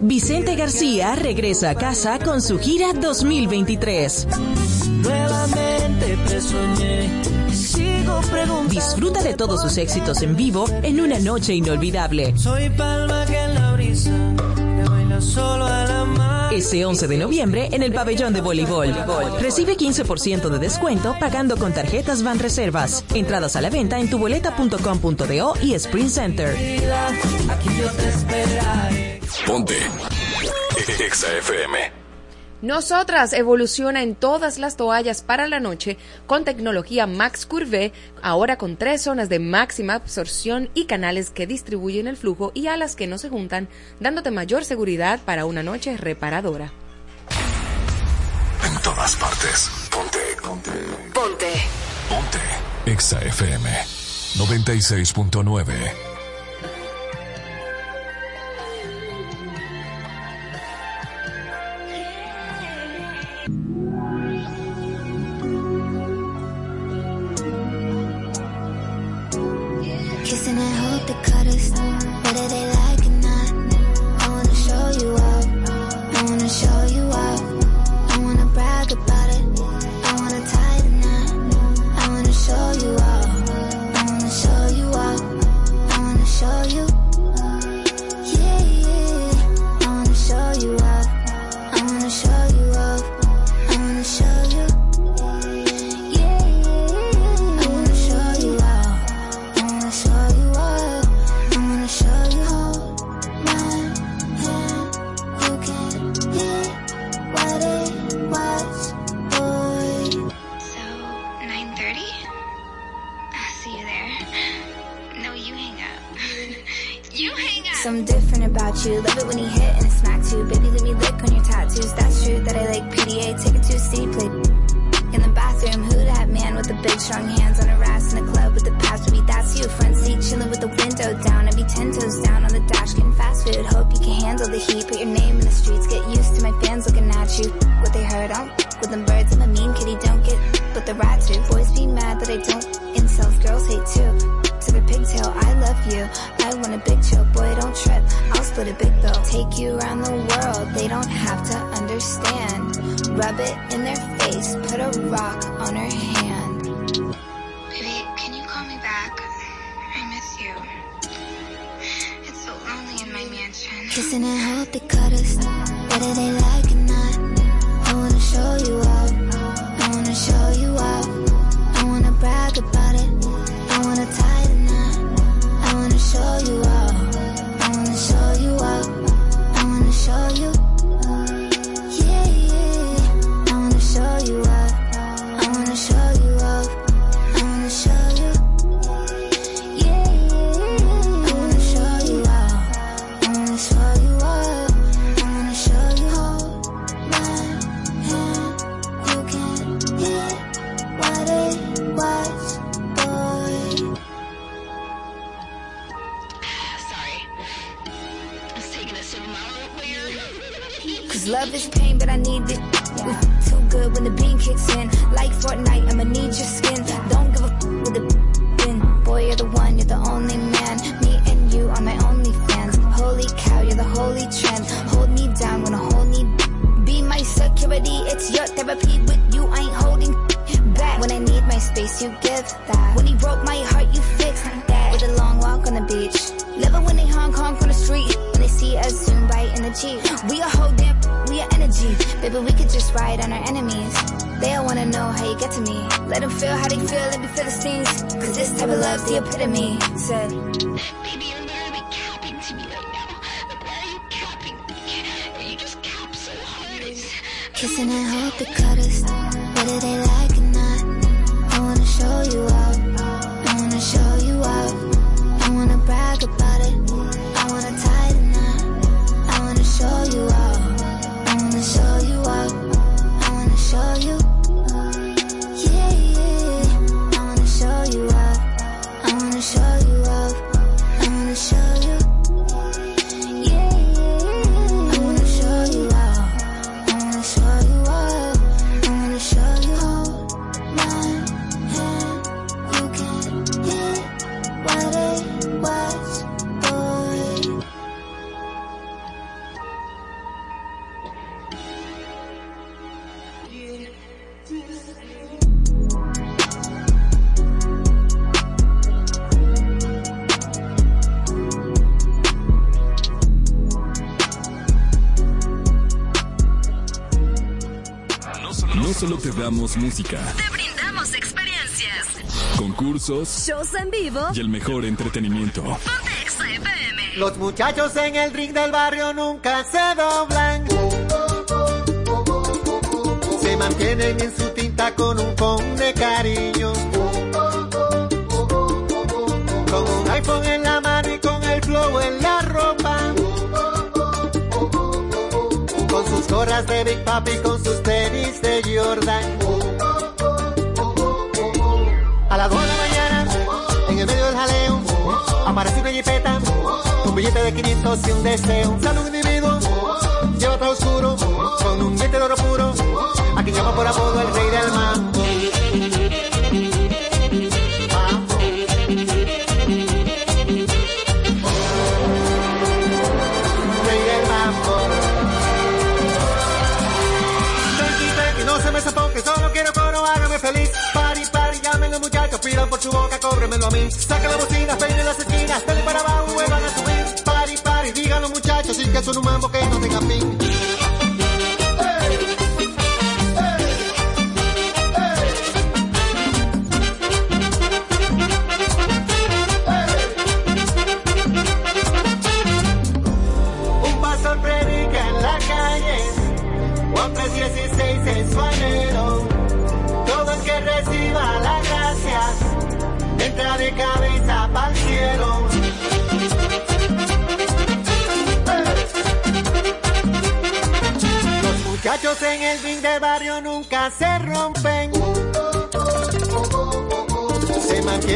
Vicente García regresa a casa con su gira 2023. Nuevamente te soñé. Sigo preguntando. Disfruta de todos sus éxitos en vivo en una noche inolvidable. Soy palma que en la brisa. Ese 11 de noviembre en el pabellón de voleibol. Recibe 15% de descuento pagando con tarjetas Van Reservas. Entradas a la venta en tuboleta.com.do y Sprint Center. Ponte Exa FM. Nosotras evoluciona en todas las toallas para la noche con tecnología Max Curve, ahora con tres zonas de máxima absorción y canales que distribuyen el flujo y alas que no se juntan, dándote mayor seguridad para una noche reparadora. En todas partes. Ponte. Ponte. Ponte. Ponte. Exa FM 96.9. Kissing and Baby, let me lick on your tattoos. That's true that I like PDA. Take it to a play. In the bathroom, who that man with the big strong hands on her ass in the club with the past beat? That's you. Front seat chilling with the window down. I'd be ten toes down on the dash getting fast food. Hope you can handle the heat. Put your name in the streets. Get used to my fans looking at you. What they heard on with them birds. I'm a mean kitty. Don't get but the rats do. Boys be mad that I don't. Incels, girls hate too. To the pigtail, I love you. I want a big chill, boy, don't trip. Split a big bill. Take you around the world, they don't have to understand. Rub it in their face, put a rock on her hand. Baby, can you call me back? I miss you. It's so lonely in my mansion. Kissing and hope they cut us, whether they like or not. I wanna show you up, ride on our enemies. They all wanna know how you get to me. Let them feel how they feel, let me feel the stings. Cause this type of love's the epitome. Said, Baby, you're literally capping to me right now. Like, why are you capping? You just cap so hard. Kissing and hope they cut música, Te brindamos experiencias. concursos Shows en vivo. y el mejor entretenimiento. Ponte Exa FM. Los muchachos en el ring del barrio nunca se doblan. mantienen en su tinta con un con de cariño. Con un iPhone en la mano y con el flow en la ropa. Gorras de Big Papi, con sus tenis de Jordan. A las 2 de la mañana, en el medio del jaleo, aparece una jipeta, un billete de 500 y un deseo. Un saludo individuo, lleva todo oscuro, con un diente de oro puro, a quien llama por apodo el rey del mambo. A mí. Saca la bocina, peine las esquinas, dale para abajo, vuelvan a subir. Pari, pari, digan muchachos, y que son un mambo que no tenga fin.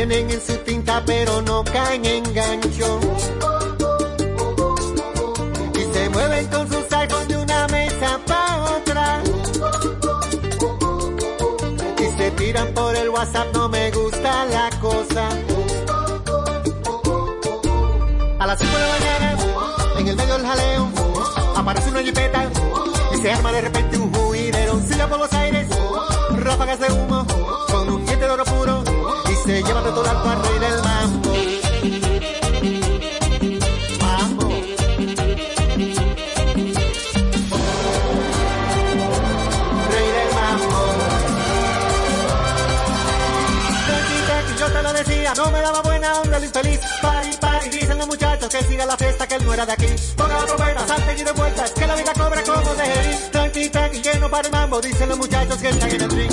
Mantienen en su tinta pero no caen en gancho. Y se mueven con sus iPhones de una mesa para otra. Y se tiran por el WhatsApp, no me gusta la cosa. A las 5 de la mañana, en el medio del jaleo, aparece una jipeta y se arma de repente un juidero. Silla por los aires, ráfagas de humo, todo alto al rey del mambo. Mambo. Rey del mambo. Tranqui, yo te lo decía, no me daba buena onda el infeliz. Pari, pari, dicen los muchachos que siga la fiesta, que él no era de aquí. Ponga la trompeta, salte y de vueltas, que la vida cobra como de ir. Tranqui, tranqui, que no para el mambo, dicen los muchachos que están en el ring.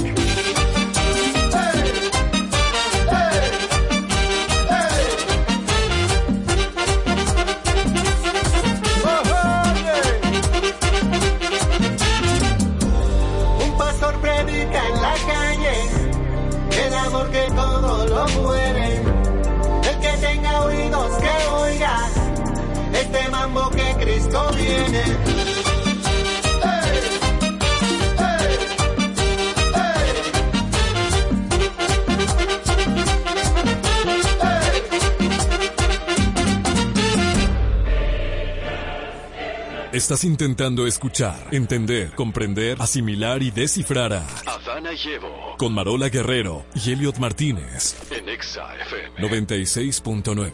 Estás intentando escuchar, entender, comprender, asimilar y descifrar a Adana y Evo con Marola Guerrero y Elliot Martínez. en Exa FM. 96.9.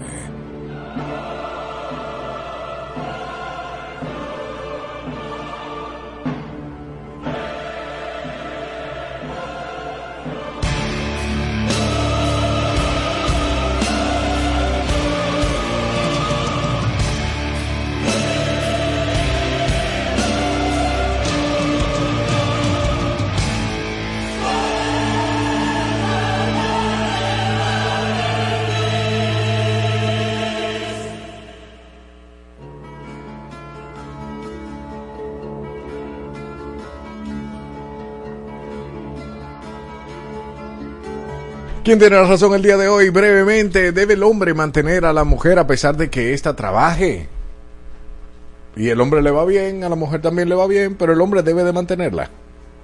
¿Quién tiene la razón el día de hoy? Brevemente, ¿debe el hombre mantener a la mujer a pesar de que ésta trabaje? Y el hombre le va bien, a la mujer también le va bien, pero el hombre debe de mantenerla.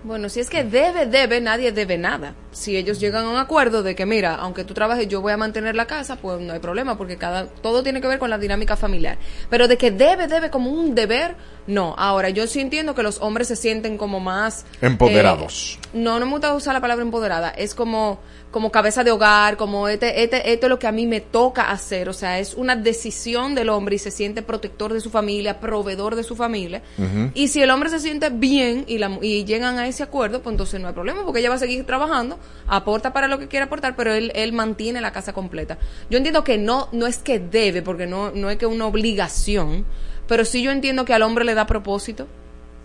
Bueno, si es que debe, debe, nadie debe nada. Si ellos llegan a un acuerdo de que, mira, aunque tú trabajes, yo voy a mantener la casa, pues no hay problema, porque cada todo tiene que ver con la dinámica familiar. Pero de que debe, debe como un deber, no. Ahora, yo sí entiendo que los hombres se sienten como más... Empoderados. eh, no, no me gusta usar la palabra empoderada. Es como, como cabeza de hogar, como este, este, esto es lo que a mí me toca hacer. O sea, es una decisión del hombre y se siente protector de su familia, proveedor de su familia. Y si el hombre se siente bien y, la, y llegan a ese acuerdo, pues entonces no hay problema, porque ella va a seguir trabajando, aporta para lo que quiera aportar, pero él, él mantiene la casa completa. Yo entiendo que no, no es que debe, porque no, no es que una obligación, pero sí yo entiendo que al hombre le da propósito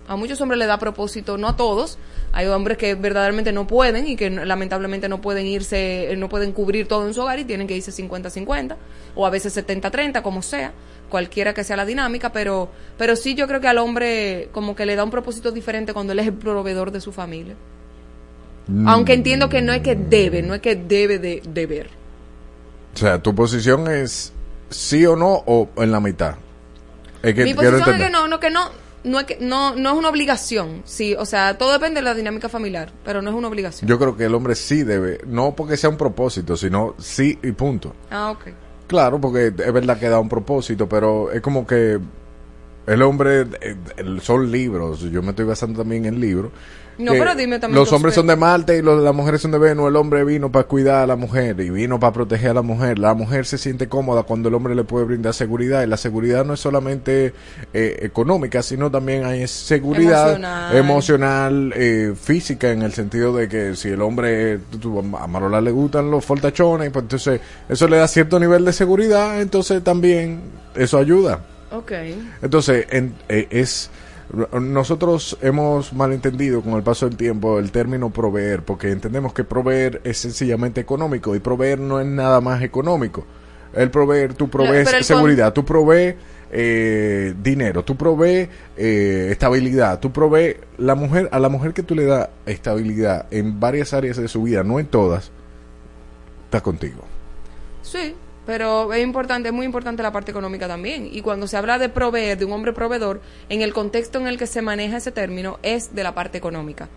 A muchos hombres le da propósito, no a todos. Hay hombres que verdaderamente no pueden y que lamentablemente no pueden irse, eh, no pueden cubrir todo en su hogar y tienen que irse 50-50 o a veces 70-30, como sea, cualquiera que sea la dinámica, pero, pero sí yo creo que al hombre como que le da un propósito diferente cuando él es el proveedor de su familia. Mm. Aunque entiendo que no es que debe, no es que debe de deber. O sea, tu posición es sí o no o en la mitad. Es que Mi posición es que no, no, que no, no es que no, no es una obligación, sí, o sea, todo depende de la dinámica familiar, pero no es una obligación. Yo creo que el hombre sí debe, no porque sea un propósito, sino sí y punto. Ah, ok. Claro, porque es verdad que da un propósito, pero es como que el hombre, eh, son libros, yo me estoy basando también en libros. No, pero dime también Los hombres son de Marte y los, las mujeres son de Venus. El hombre vino para cuidar a la mujer y vino para proteger a la mujer. La mujer se siente cómoda cuando el hombre le puede brindar seguridad. Y la seguridad no es solamente eh, económica, sino también hay seguridad Emocional. emocional, eh, física, en el sentido de que si el hombre, tú- a Marola le gustan los fortachones, pues entonces eso le da cierto nivel de seguridad. Entonces también eso ayuda. Ok. Entonces, en- eh, es nosotros hemos malentendido con el paso del tiempo el término proveer, porque entendemos que proveer es sencillamente económico y proveer no es nada más económico. El proveer, tú provees seguridad, tú provees eh, dinero, tú provees eh, estabilidad, tú provees la mujer a la mujer que tú le das estabilidad en varias áreas de su vida, no en todas, está contigo. Sí, pero es importante, es muy importante la parte económica también. Y cuando se habla de proveer, de un hombre proveedor, en el contexto en el que se maneja ese término es de la parte económica.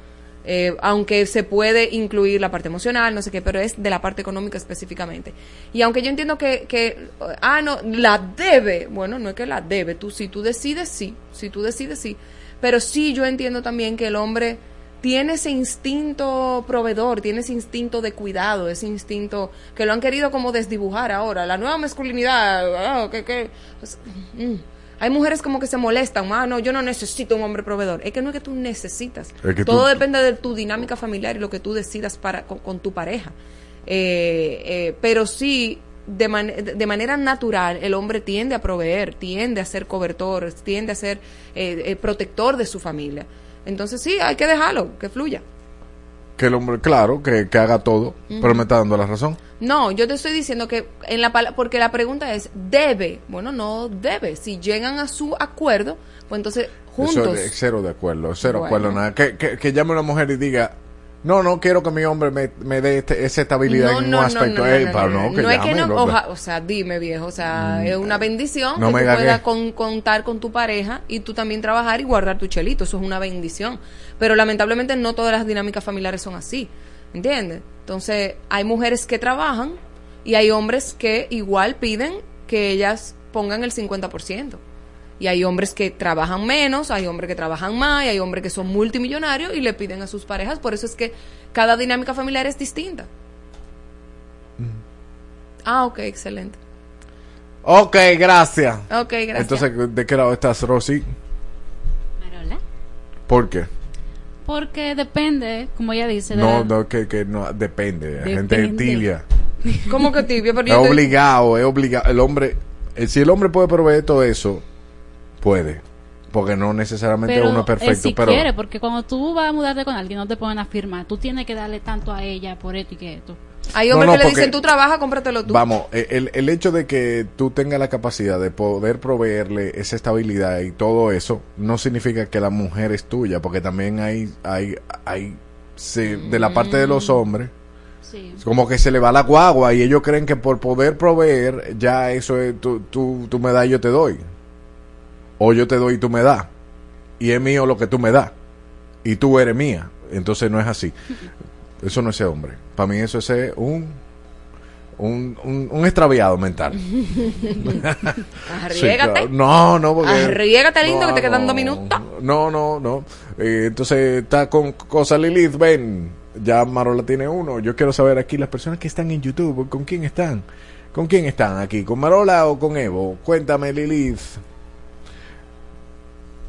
Eh, aunque se puede incluir la parte emocional, no sé qué, pero es de la parte económica específicamente. Y aunque yo entiendo que, que ah, no, la debe, bueno, no es que la debe, tú si tú decides, sí, si tú decides, sí. Pero sí yo entiendo también que el hombre tiene ese instinto proveedor, tiene ese instinto de cuidado, ese instinto que lo han querido como desdibujar ahora. La nueva masculinidad, ah, que, que, pues, mm. hay mujeres como que se molestan, ah, no, yo no necesito un hombre proveedor. Es que no es que tú necesitas. Es que Todo tú- depende de tu dinámica familiar y lo que tú decidas para con, con tu pareja. Eh, eh, pero sí, de, man- de manera natural, el hombre tiende a proveer, tiende a ser cobertor, tiende a ser eh, eh, protector de su familia. Entonces sí, hay que dejarlo, que fluya. Que el hombre, claro, que, que haga todo, pero me está dando la razón. No, yo te estoy diciendo que en la porque la pregunta es debe. Bueno, no debe. Si llegan a su acuerdo, pues entonces juntos. Eso es cero de acuerdo, cero Bueno. acuerdo, nada. Que, que, que llame una mujer y diga, no, no quiero que mi hombre me, me dé este- esa estabilidad No, en no, un aspecto. no, Ey, pa, que es que no, oja- o sea, dime viejo, o sea, es una bendición que tú puedas con- contar con tu pareja y tú también trabajar y guardar tu chelito, eso es una bendición. Pero lamentablemente no todas las dinámicas familiares son así, ¿entiendes? Entonces, hay mujeres que trabajan y hay hombres que igual piden que ellas pongan el 50%. Y hay hombres que trabajan menos, hay hombres que trabajan más, y hay hombres que son multimillonarios y le piden a sus parejas. Por eso es que cada dinámica familiar es distinta. Ah, ok, excelente. Ok, gracias. Ok, gracias. Entonces, ¿de qué lado estás, Rosy? Marola. ¿Por qué? Porque depende, como ella dice, de No, la- no, que, que no, depende. Gente Depende. tibia. ¿Cómo que tibia? Pero Es obligado, es obligado. El hombre, eh, si el hombre puede proveer todo eso, puede. Porque no necesariamente pero uno es perfecto, él si pero quiere, porque cuando tú vas a mudarte con alguien, no te ponen a firmar. Tú tienes que darle tanto a ella por esto y que esto. Hay hombres no, que le dicen, tú trabajas, cómpratelo tú. Vamos, eh, el, el hecho de que tú tengas la capacidad de poder proveerle esa estabilidad y todo eso, no significa que la mujer es tuya, porque también hay, hay, hay, se- de la parte de los hombres, Sí. como que se le va la guagua y ellos creen que por poder proveer, ya eso es, tú, tú, tú me das y yo te doy. O yo te doy y tú me das. Y es mío lo que tú me das. Y tú eres mía. Entonces no es así. Eso no es ser hombre. Para mí eso es un, un, un, un extraviado mental. Arriégate. no, no, porque... Arriégate, lindo, No, que te quedan no. dos minutos. No, no, no. Eh, entonces está con Cosa Lilith, ven. Ya Marola tiene uno. Yo quiero saber aquí las personas que están en YouTube, ¿con quién están? ¿Con quién están aquí? ¿Con Marola o con Evo? Cuéntame, Lilith.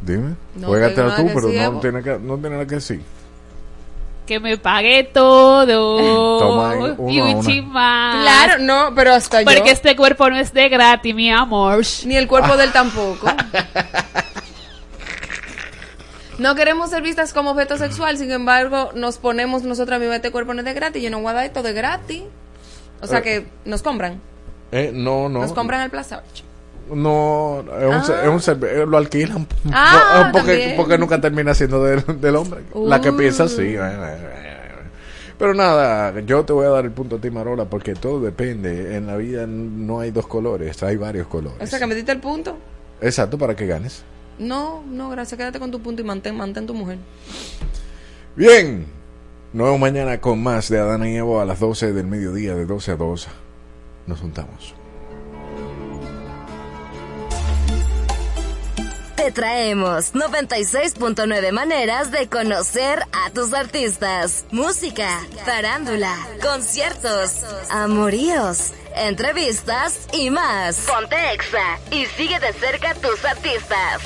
Dime. No Juégatela tú, pero no tiene, que, no tiene nada que decir. Que me pague todo. Toma uno y a un chin más. Claro, no, pero hasta yo. Porque este cuerpo no es de gratis, mi amor. Ni el cuerpo del tampoco. No queremos ser vistas como objeto sexual, sin embargo, nos ponemos nosotras mismas este cuerpo no es de gratis, yo no voy a dar esto de gratis. O sea Eh. que nos compran, Eh, no, no. nos compran el plaza. No, es un, se- Ah. es un eh, lo alquilan. Ah, No, porque, también. porque nunca termina siendo del, del hombre. La que Uh. piensa así. Pero nada, yo te voy a dar el punto a ti, Marola, porque todo depende. En la vida no hay dos colores, hay varios colores. O sea que me diste el punto. Exacto, para que ganes. No, no, gracias, quédate con tu punto y mantén, mantén tu mujer. Bien, nuevo mañana con más de Adana y Evo a las 12 del mediodía, de 12 a 2. Nos juntamos. Traemos 96.9 maneras de conocer a tus artistas. Música, farándula, conciertos, amoríos, entrevistas y más. Ponte Exa y sigue de cerca tus artistas.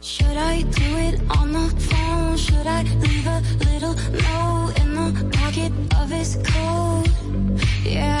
Should I do it on the phone? Should I leave a little note in the pocket of his coat? Yeah,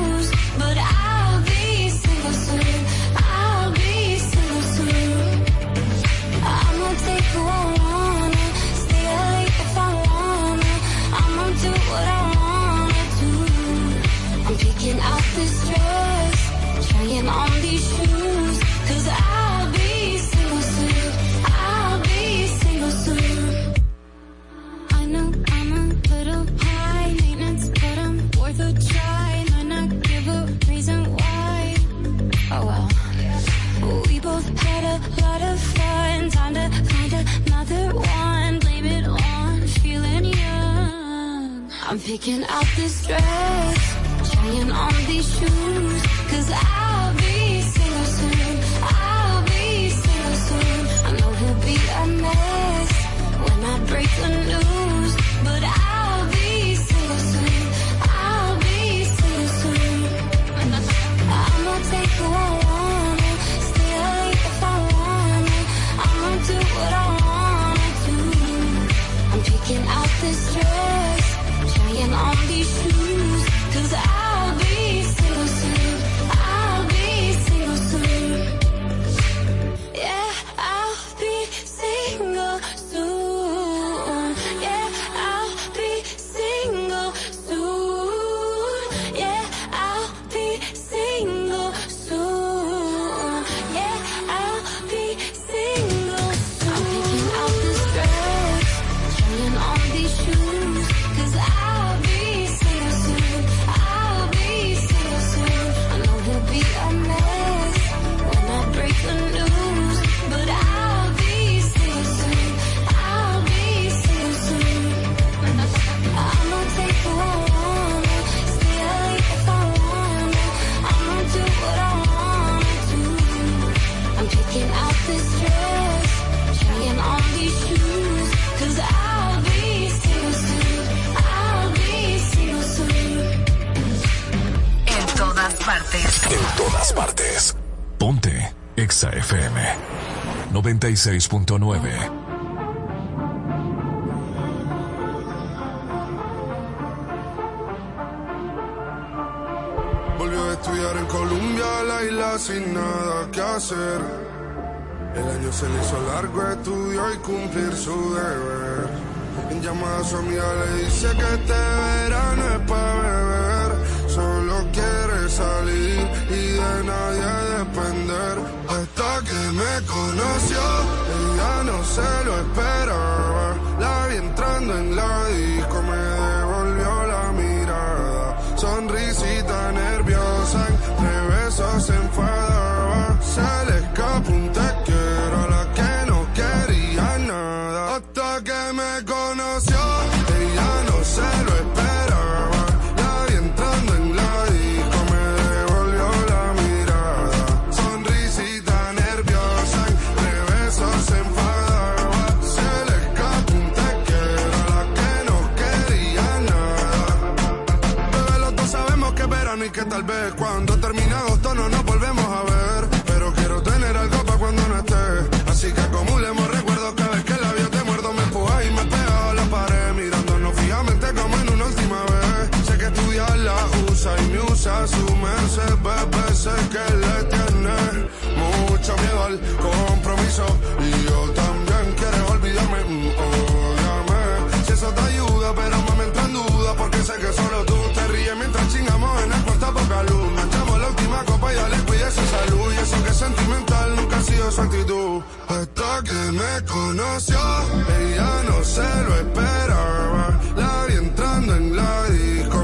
Time to find another one. Blame it on feeling young. I'm picking out this dress, trying on these shoes. Cause I'll be single soon. I'll be single soon. I know he'll be a mess when I break the news. This trying on these shoes. Cause I'll 96.9. Volvió a estudiar en Colombia, la isla sin nada que hacer. El año se le hizo largo, estudió y cumplir su deber. En llamada a su amiga le dice que este verano es para se lo esperaba. Me conoció, ella no se lo esperaba. La vi entrando en la disco,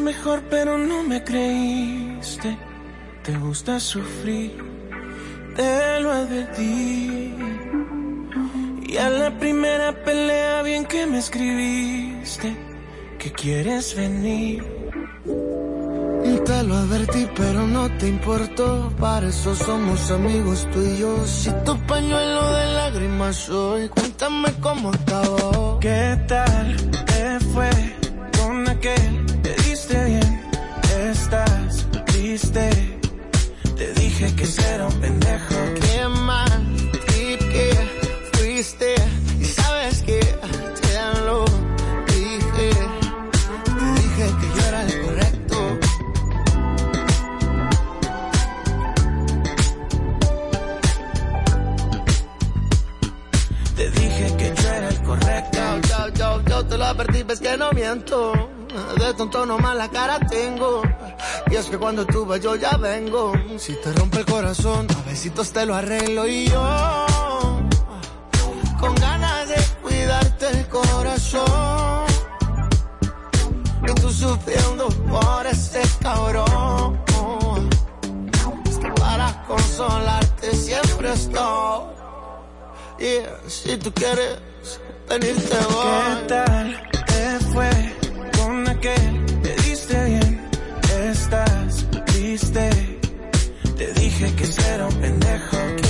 Mejor, pero no me creíste. Te gusta sufrir, te lo advertí. Y a la primera pelea, bien que me escribiste, que quieres venir. Te lo advertí, pero no te importó. Para eso somos amigos tú y yo. Si tu pañuelo de lágrimas soy, cuéntame cómo acabó. ¿Qué tal te fue con aquel? Que era un pendejo. Qué mal trip que fuiste. Y sabes que te lo dije. Te dije que yo era el correcto. Te dije que yo era el correcto. Yo, yo, yo, yo te lo advertí, ves que no miento. De tonto nomás la cara tengo. Y es que cuando tú vas yo ya vengo. Si te rompe el corazón, a besitos te lo arreglo y yo. Con ganas de cuidarte el corazón. Y tú sufriendo por ese cabrón. Es que para consolarte siempre estoy. Yeah, si tú quieres venirte voy. ¿Qué tal te fue con aquel? Te dije que era un pendejo.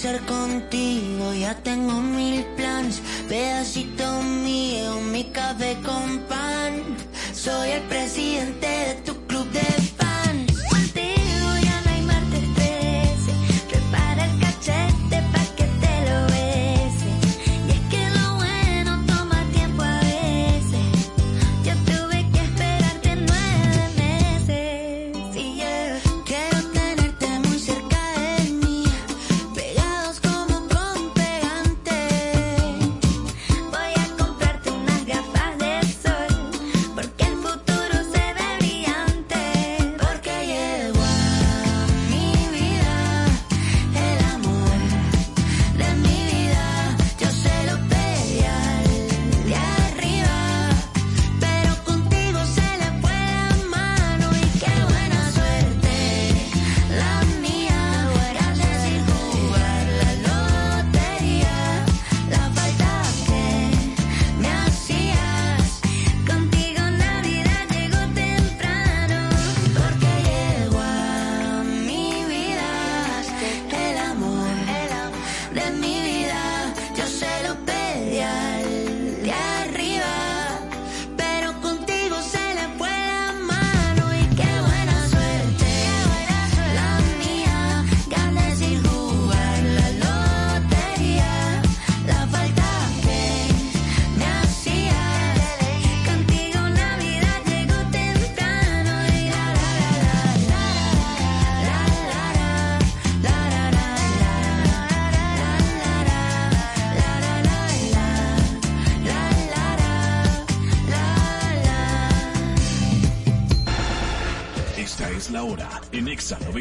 ser con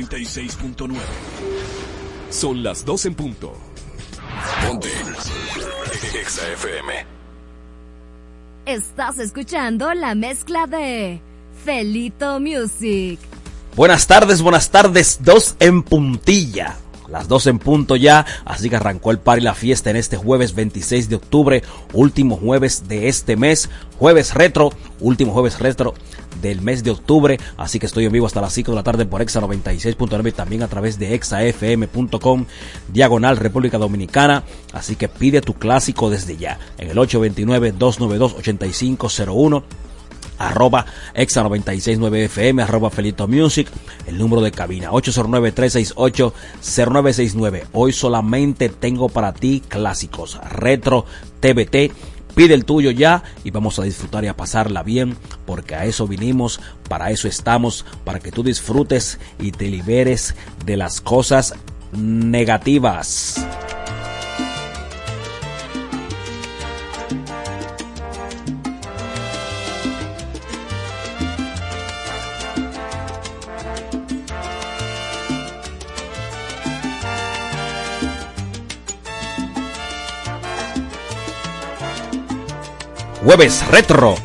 96.9. Son las 2 en punto. Ponte. Exa FM. Estás escuchando la mezcla de Felito Music. Buenas tardes, buenas tardes, dos en puntilla. Las dos en punto ya, así que arrancó el par y la fiesta en este jueves 26 de octubre, último jueves de este mes, jueves retro, último jueves retro del mes de octubre, así que estoy en vivo hasta las 5 de la tarde por Exa 96.9 y también a través de exafm.com, diagonal República Dominicana, así que pide tu clásico desde ya, en el 829-292-8501 arroba exa 969 FM, arroba Felito Music, el número de cabina 809-368-0969. Hoy solamente tengo para ti clásicos, retro, TBT, Pide el tuyo ya y vamos a disfrutar y a pasarla bien, porque a eso vinimos, para eso estamos, para que tú disfrutes y te liberes de las cosas negativas. Jueves Retro.